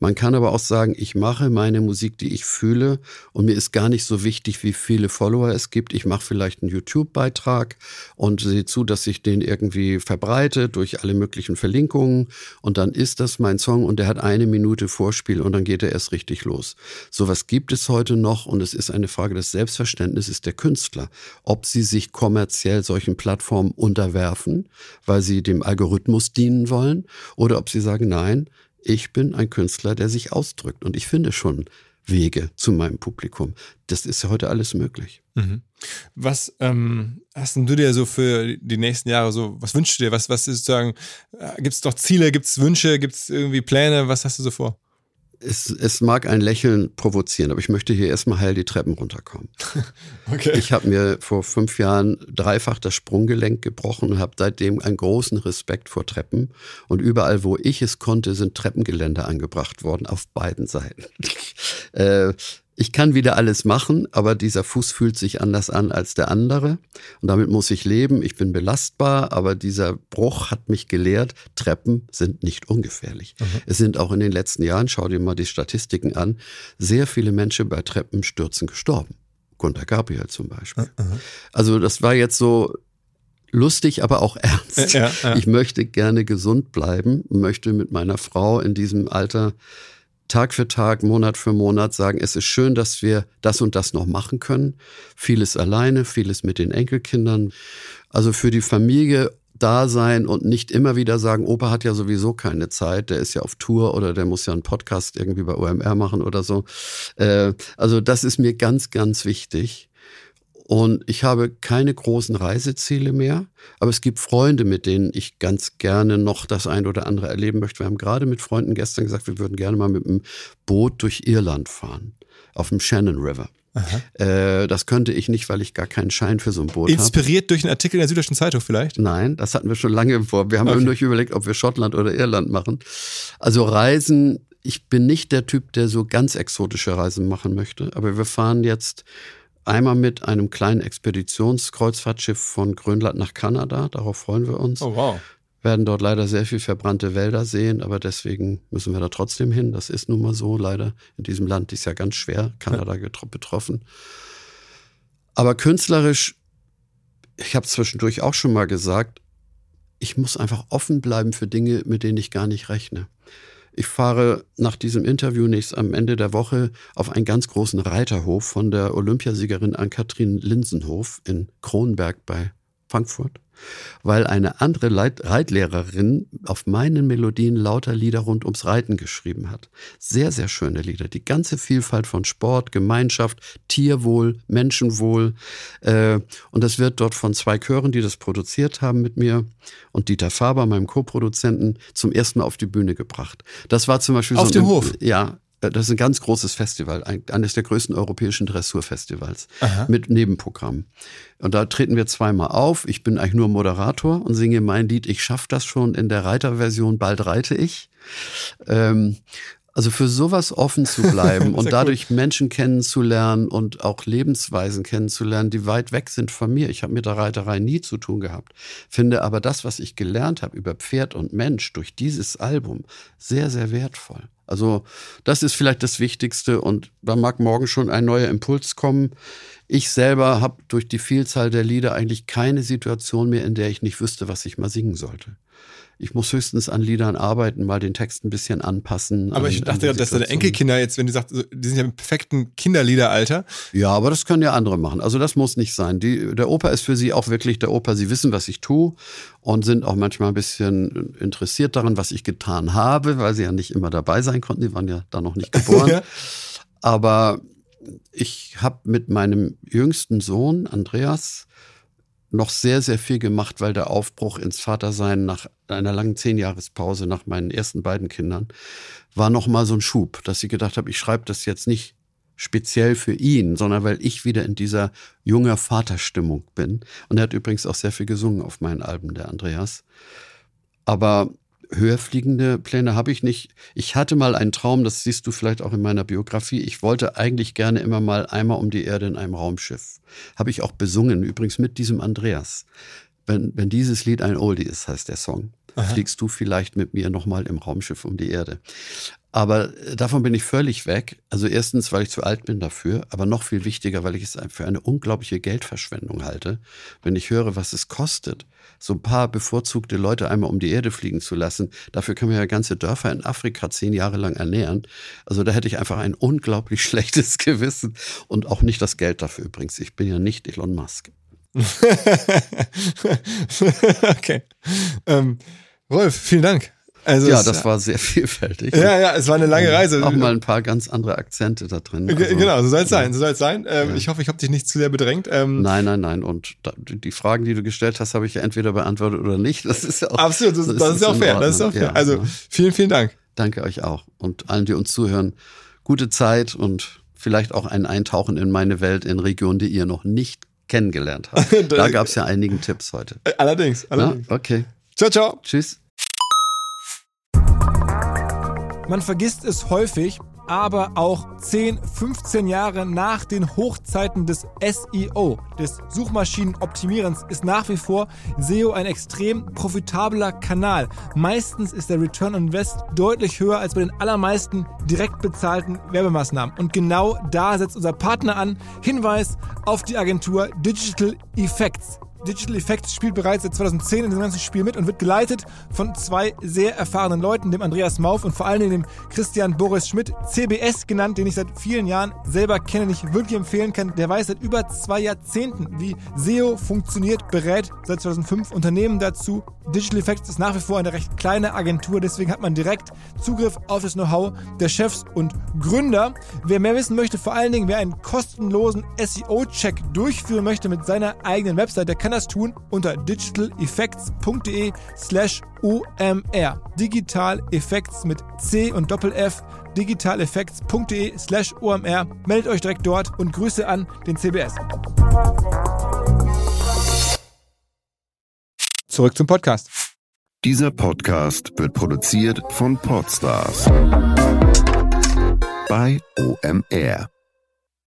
Man kann aber auch sagen, ich mache meine Musik, die ich fühle und mir ist gar nicht so wichtig, wie viele Follower es gibt. Ich mache vielleicht einen YouTube-Beitrag und sehe zu, dass ich den irgendwie verbreite durch alle möglichen Verlinkungen und dann ist das mein Song und der hat eine Minute Vorspiel und dann geht er erst richtig los. Sowas gibt es heute noch und es ist eine Frage des Selbstverständnisses der Künstler, ob sie sich kommerziell solchen Plattformen unterwerfen, weil sie dem Algorithmus dienen wollen oder ob sie sagen, nein, ich bin ein Künstler, der sich ausdrückt und ich finde schon Wege zu meinem Publikum. Das ist ja heute alles möglich. Mhm. Was ähm, hast du dir so für die nächsten Jahre so, was wünschst du dir? Was, was ist sozusagen, äh, gibt es doch Ziele, gibt es Wünsche, gibt es irgendwie Pläne? Was hast du so vor? Es, es mag ein Lächeln provozieren, aber ich möchte hier erstmal heil die Treppen runterkommen. (laughs) okay. Ich habe mir vor fünf Jahren dreifach das Sprunggelenk gebrochen und habe seitdem einen großen Respekt vor Treppen. Und überall, wo ich es konnte, sind Treppengeländer angebracht worden, auf beiden Seiten. (laughs) äh, ich kann wieder alles machen, aber dieser Fuß fühlt sich anders an als der andere. Und damit muss ich leben. Ich bin belastbar, aber dieser Bruch hat mich gelehrt, Treppen sind nicht ungefährlich. Mhm. Es sind auch in den letzten Jahren, schau dir mal die Statistiken an, sehr viele Menschen bei Treppenstürzen gestorben. Gunter Gabriel zum Beispiel. Mhm. Also das war jetzt so lustig, aber auch ernst. Ja, ja. Ich möchte gerne gesund bleiben, möchte mit meiner Frau in diesem Alter Tag für Tag, Monat für Monat sagen, es ist schön, dass wir das und das noch machen können. Vieles alleine, vieles mit den Enkelkindern. Also für die Familie da sein und nicht immer wieder sagen, Opa hat ja sowieso keine Zeit, der ist ja auf Tour oder der muss ja einen Podcast irgendwie bei OMR machen oder so. Äh, also das ist mir ganz, ganz wichtig. Und ich habe keine großen Reiseziele mehr, aber es gibt Freunde, mit denen ich ganz gerne noch das ein oder andere erleben möchte. Wir haben gerade mit Freunden gestern gesagt, wir würden gerne mal mit einem Boot durch Irland fahren, auf dem Shannon River. Äh, das könnte ich nicht, weil ich gar keinen Schein für so ein Boot habe. Inspiriert hab. durch einen Artikel in der Süddeutschen Zeitung vielleicht? Nein, das hatten wir schon lange vor. Wir haben okay. überlegt, ob wir Schottland oder Irland machen. Also Reisen, ich bin nicht der Typ, der so ganz exotische Reisen machen möchte, aber wir fahren jetzt Einmal mit einem kleinen Expeditionskreuzfahrtschiff von Grönland nach Kanada. Darauf freuen wir uns. Oh, wow. Werden dort leider sehr viel verbrannte Wälder sehen, aber deswegen müssen wir da trotzdem hin. Das ist nun mal so, leider. In diesem Land ist ja ganz schwer Kanada (laughs) betroffen. Aber künstlerisch, ich habe zwischendurch auch schon mal gesagt, ich muss einfach offen bleiben für Dinge, mit denen ich gar nicht rechne. Ich fahre nach diesem Interview nächst am Ende der Woche auf einen ganz großen Reiterhof von der Olympiasiegerin Ann-Kathrin Linsenhof in Kronberg bei Frankfurt weil eine andere Leit Reitlehrerin auf meinen Melodien lauter Lieder rund ums Reiten geschrieben hat. Sehr, sehr schöne Lieder. Die ganze Vielfalt von Sport, Gemeinschaft, Tierwohl, Menschenwohl. Äh, und das wird dort von zwei Chören, die das produziert haben mit mir und Dieter Faber, meinem Co-Produzenten, zum ersten Mal auf die Bühne gebracht. Das war zum Beispiel auf so dem Hof. Ja, das ist ein ganz großes Festival, eines der größten europäischen Dressurfestivals Aha. mit Nebenprogramm. Und da treten wir zweimal auf. Ich bin eigentlich nur Moderator und singe mein Lied Ich schaff das schon in der Reiterversion Bald reite ich. Ähm, also für sowas offen zu bleiben (laughs) und dadurch cool. Menschen kennenzulernen und auch Lebensweisen kennenzulernen, die weit weg sind von mir. Ich habe mit der Reiterei nie zu tun gehabt. Finde aber das, was ich gelernt habe über Pferd und Mensch durch dieses Album sehr, sehr wertvoll. Also das ist vielleicht das Wichtigste und da mag morgen schon ein neuer Impuls kommen. Ich selber habe durch die Vielzahl der Lieder eigentlich keine Situation mehr, in der ich nicht wüsste, was ich mal singen sollte. Ich muss höchstens an Liedern arbeiten, mal den Text ein bisschen anpassen. Aber ich dachte, dass deine Enkelkinder jetzt, wenn du sagst, die sind ja im perfekten Kinderliederalter. Ja, aber das können ja andere machen. Also das muss nicht sein. Die, der Opa ist für sie auch wirklich der Opa. Sie wissen, was ich tue und sind auch manchmal ein bisschen interessiert daran, was ich getan habe, weil sie ja nicht immer dabei sein konnten. Die waren ja da noch nicht geboren. (laughs) Aber ich habe mit meinem jüngsten Sohn, Andreas, noch sehr, sehr viel gemacht, weil der Aufbruch ins Vatersein nach einer langen Zehnjahrespause nach meinen ersten beiden Kindern war noch mal so ein Schub, dass ich gedacht habe, ich schreibe das jetzt nicht speziell für ihn, sondern weil ich wieder in dieser junger Vaterstimmung bin. Und er hat übrigens auch sehr viel gesungen auf meinen Alben, der Andreas. Aber höherfliegende Pläne habe ich nicht. Ich hatte mal einen Traum, das siehst du vielleicht auch in meiner Biografie. Ich wollte eigentlich gerne immer mal einmal um die Erde in einem Raumschiff. Habe ich auch besungen, übrigens mit diesem Andreas. wenn, wenn dieses Lied ein Oldie ist, heißt der Song, Aha. fliegst du vielleicht mit mir nochmal im Raumschiff um die Erde. Aber äh, davon bin ich völlig weg. Also erstens, weil ich zu alt bin dafür, aber noch viel wichtiger, weil ich es für eine unglaubliche Geldverschwendung halte, wenn ich höre, was es kostet, so ein paar bevorzugte Leute einmal um die Erde fliegen zu lassen. Dafür können wir ja ganze Dörfer in Afrika zehn Jahre lang ernähren. Also da hätte ich einfach ein unglaublich (laughs) schlechtes Gewissen und auch nicht das Geld dafür übrigens. Ich bin ja nicht Elon Musk. (laughs) okay. Ähm, Rolf, vielen Dank. Also ja, das war sehr (laughs) vielfältig. Ja, ja, es war eine lange Reise. Auch mal ein paar ganz andere Akzente da drin. Also, genau, so soll es sein. So soll es sein. Ähm, ja. Ich hoffe, ich habe dich nicht zu sehr bedrängt. Ähm, nein, nein, nein. Und da, die Fragen, die du gestellt hast, habe ich ja entweder beantwortet oder nicht. Das ist ja auch absolut. Das, das, das ist, ist auch fair. Das ist auch fair. Ja, also vielen, vielen Dank. Danke euch auch und allen, die uns zuhören. Gute Zeit und vielleicht auch ein Eintauchen in meine Welt in Regionen, die ihr noch nicht kennengelernt habt. (laughs) da gab es ja einigen Tipps heute. Allerdings. allerdings. Na, okay. Ciao, ciao. Tschüss. Man vergisst es häufig, aber auch 10, 15 Jahre nach den Hochzeiten des SEO, des Suchmaschinenoptimierens, ist nach wie vor SEO ein extrem profitabler Kanal. Meistens ist der Return on Invest deutlich höher als bei den allermeisten direkt bezahlten Werbemaßnahmen. Und genau da setzt unser Partner an. Hinweis auf die Agentur Digital Effects. Digital Effects spielt bereits seit 2010 in dem ganzen Spiel mit und wird geleitet von zwei sehr erfahrenen Leuten, dem Andreas Mauf und vor allem dem Christian Boris Schmidt, CBS genannt, den ich seit vielen Jahren selber kenne, nicht wirklich empfehlen kann. Der weiß seit über zwei Jahrzehnten, wie SEO funktioniert, berät seit 2005 Unternehmen dazu. Digital Effects ist nach wie vor eine recht kleine Agentur, deswegen hat man direkt Zugriff auf das Know-how der Chefs und Gründer. Wer mehr wissen möchte, vor allen Dingen, wer einen kostenlosen SEO-Check durchführen möchte mit seiner eigenen Website, der kann das tun unter digitaleffects.de slash OMR. Digital Effects mit C und Doppel-F. digitaleffects.de slash OMR. Meldet euch direkt dort und Grüße an den CBS. Zurück zum Podcast. Dieser Podcast wird produziert von Podstars bei OMR.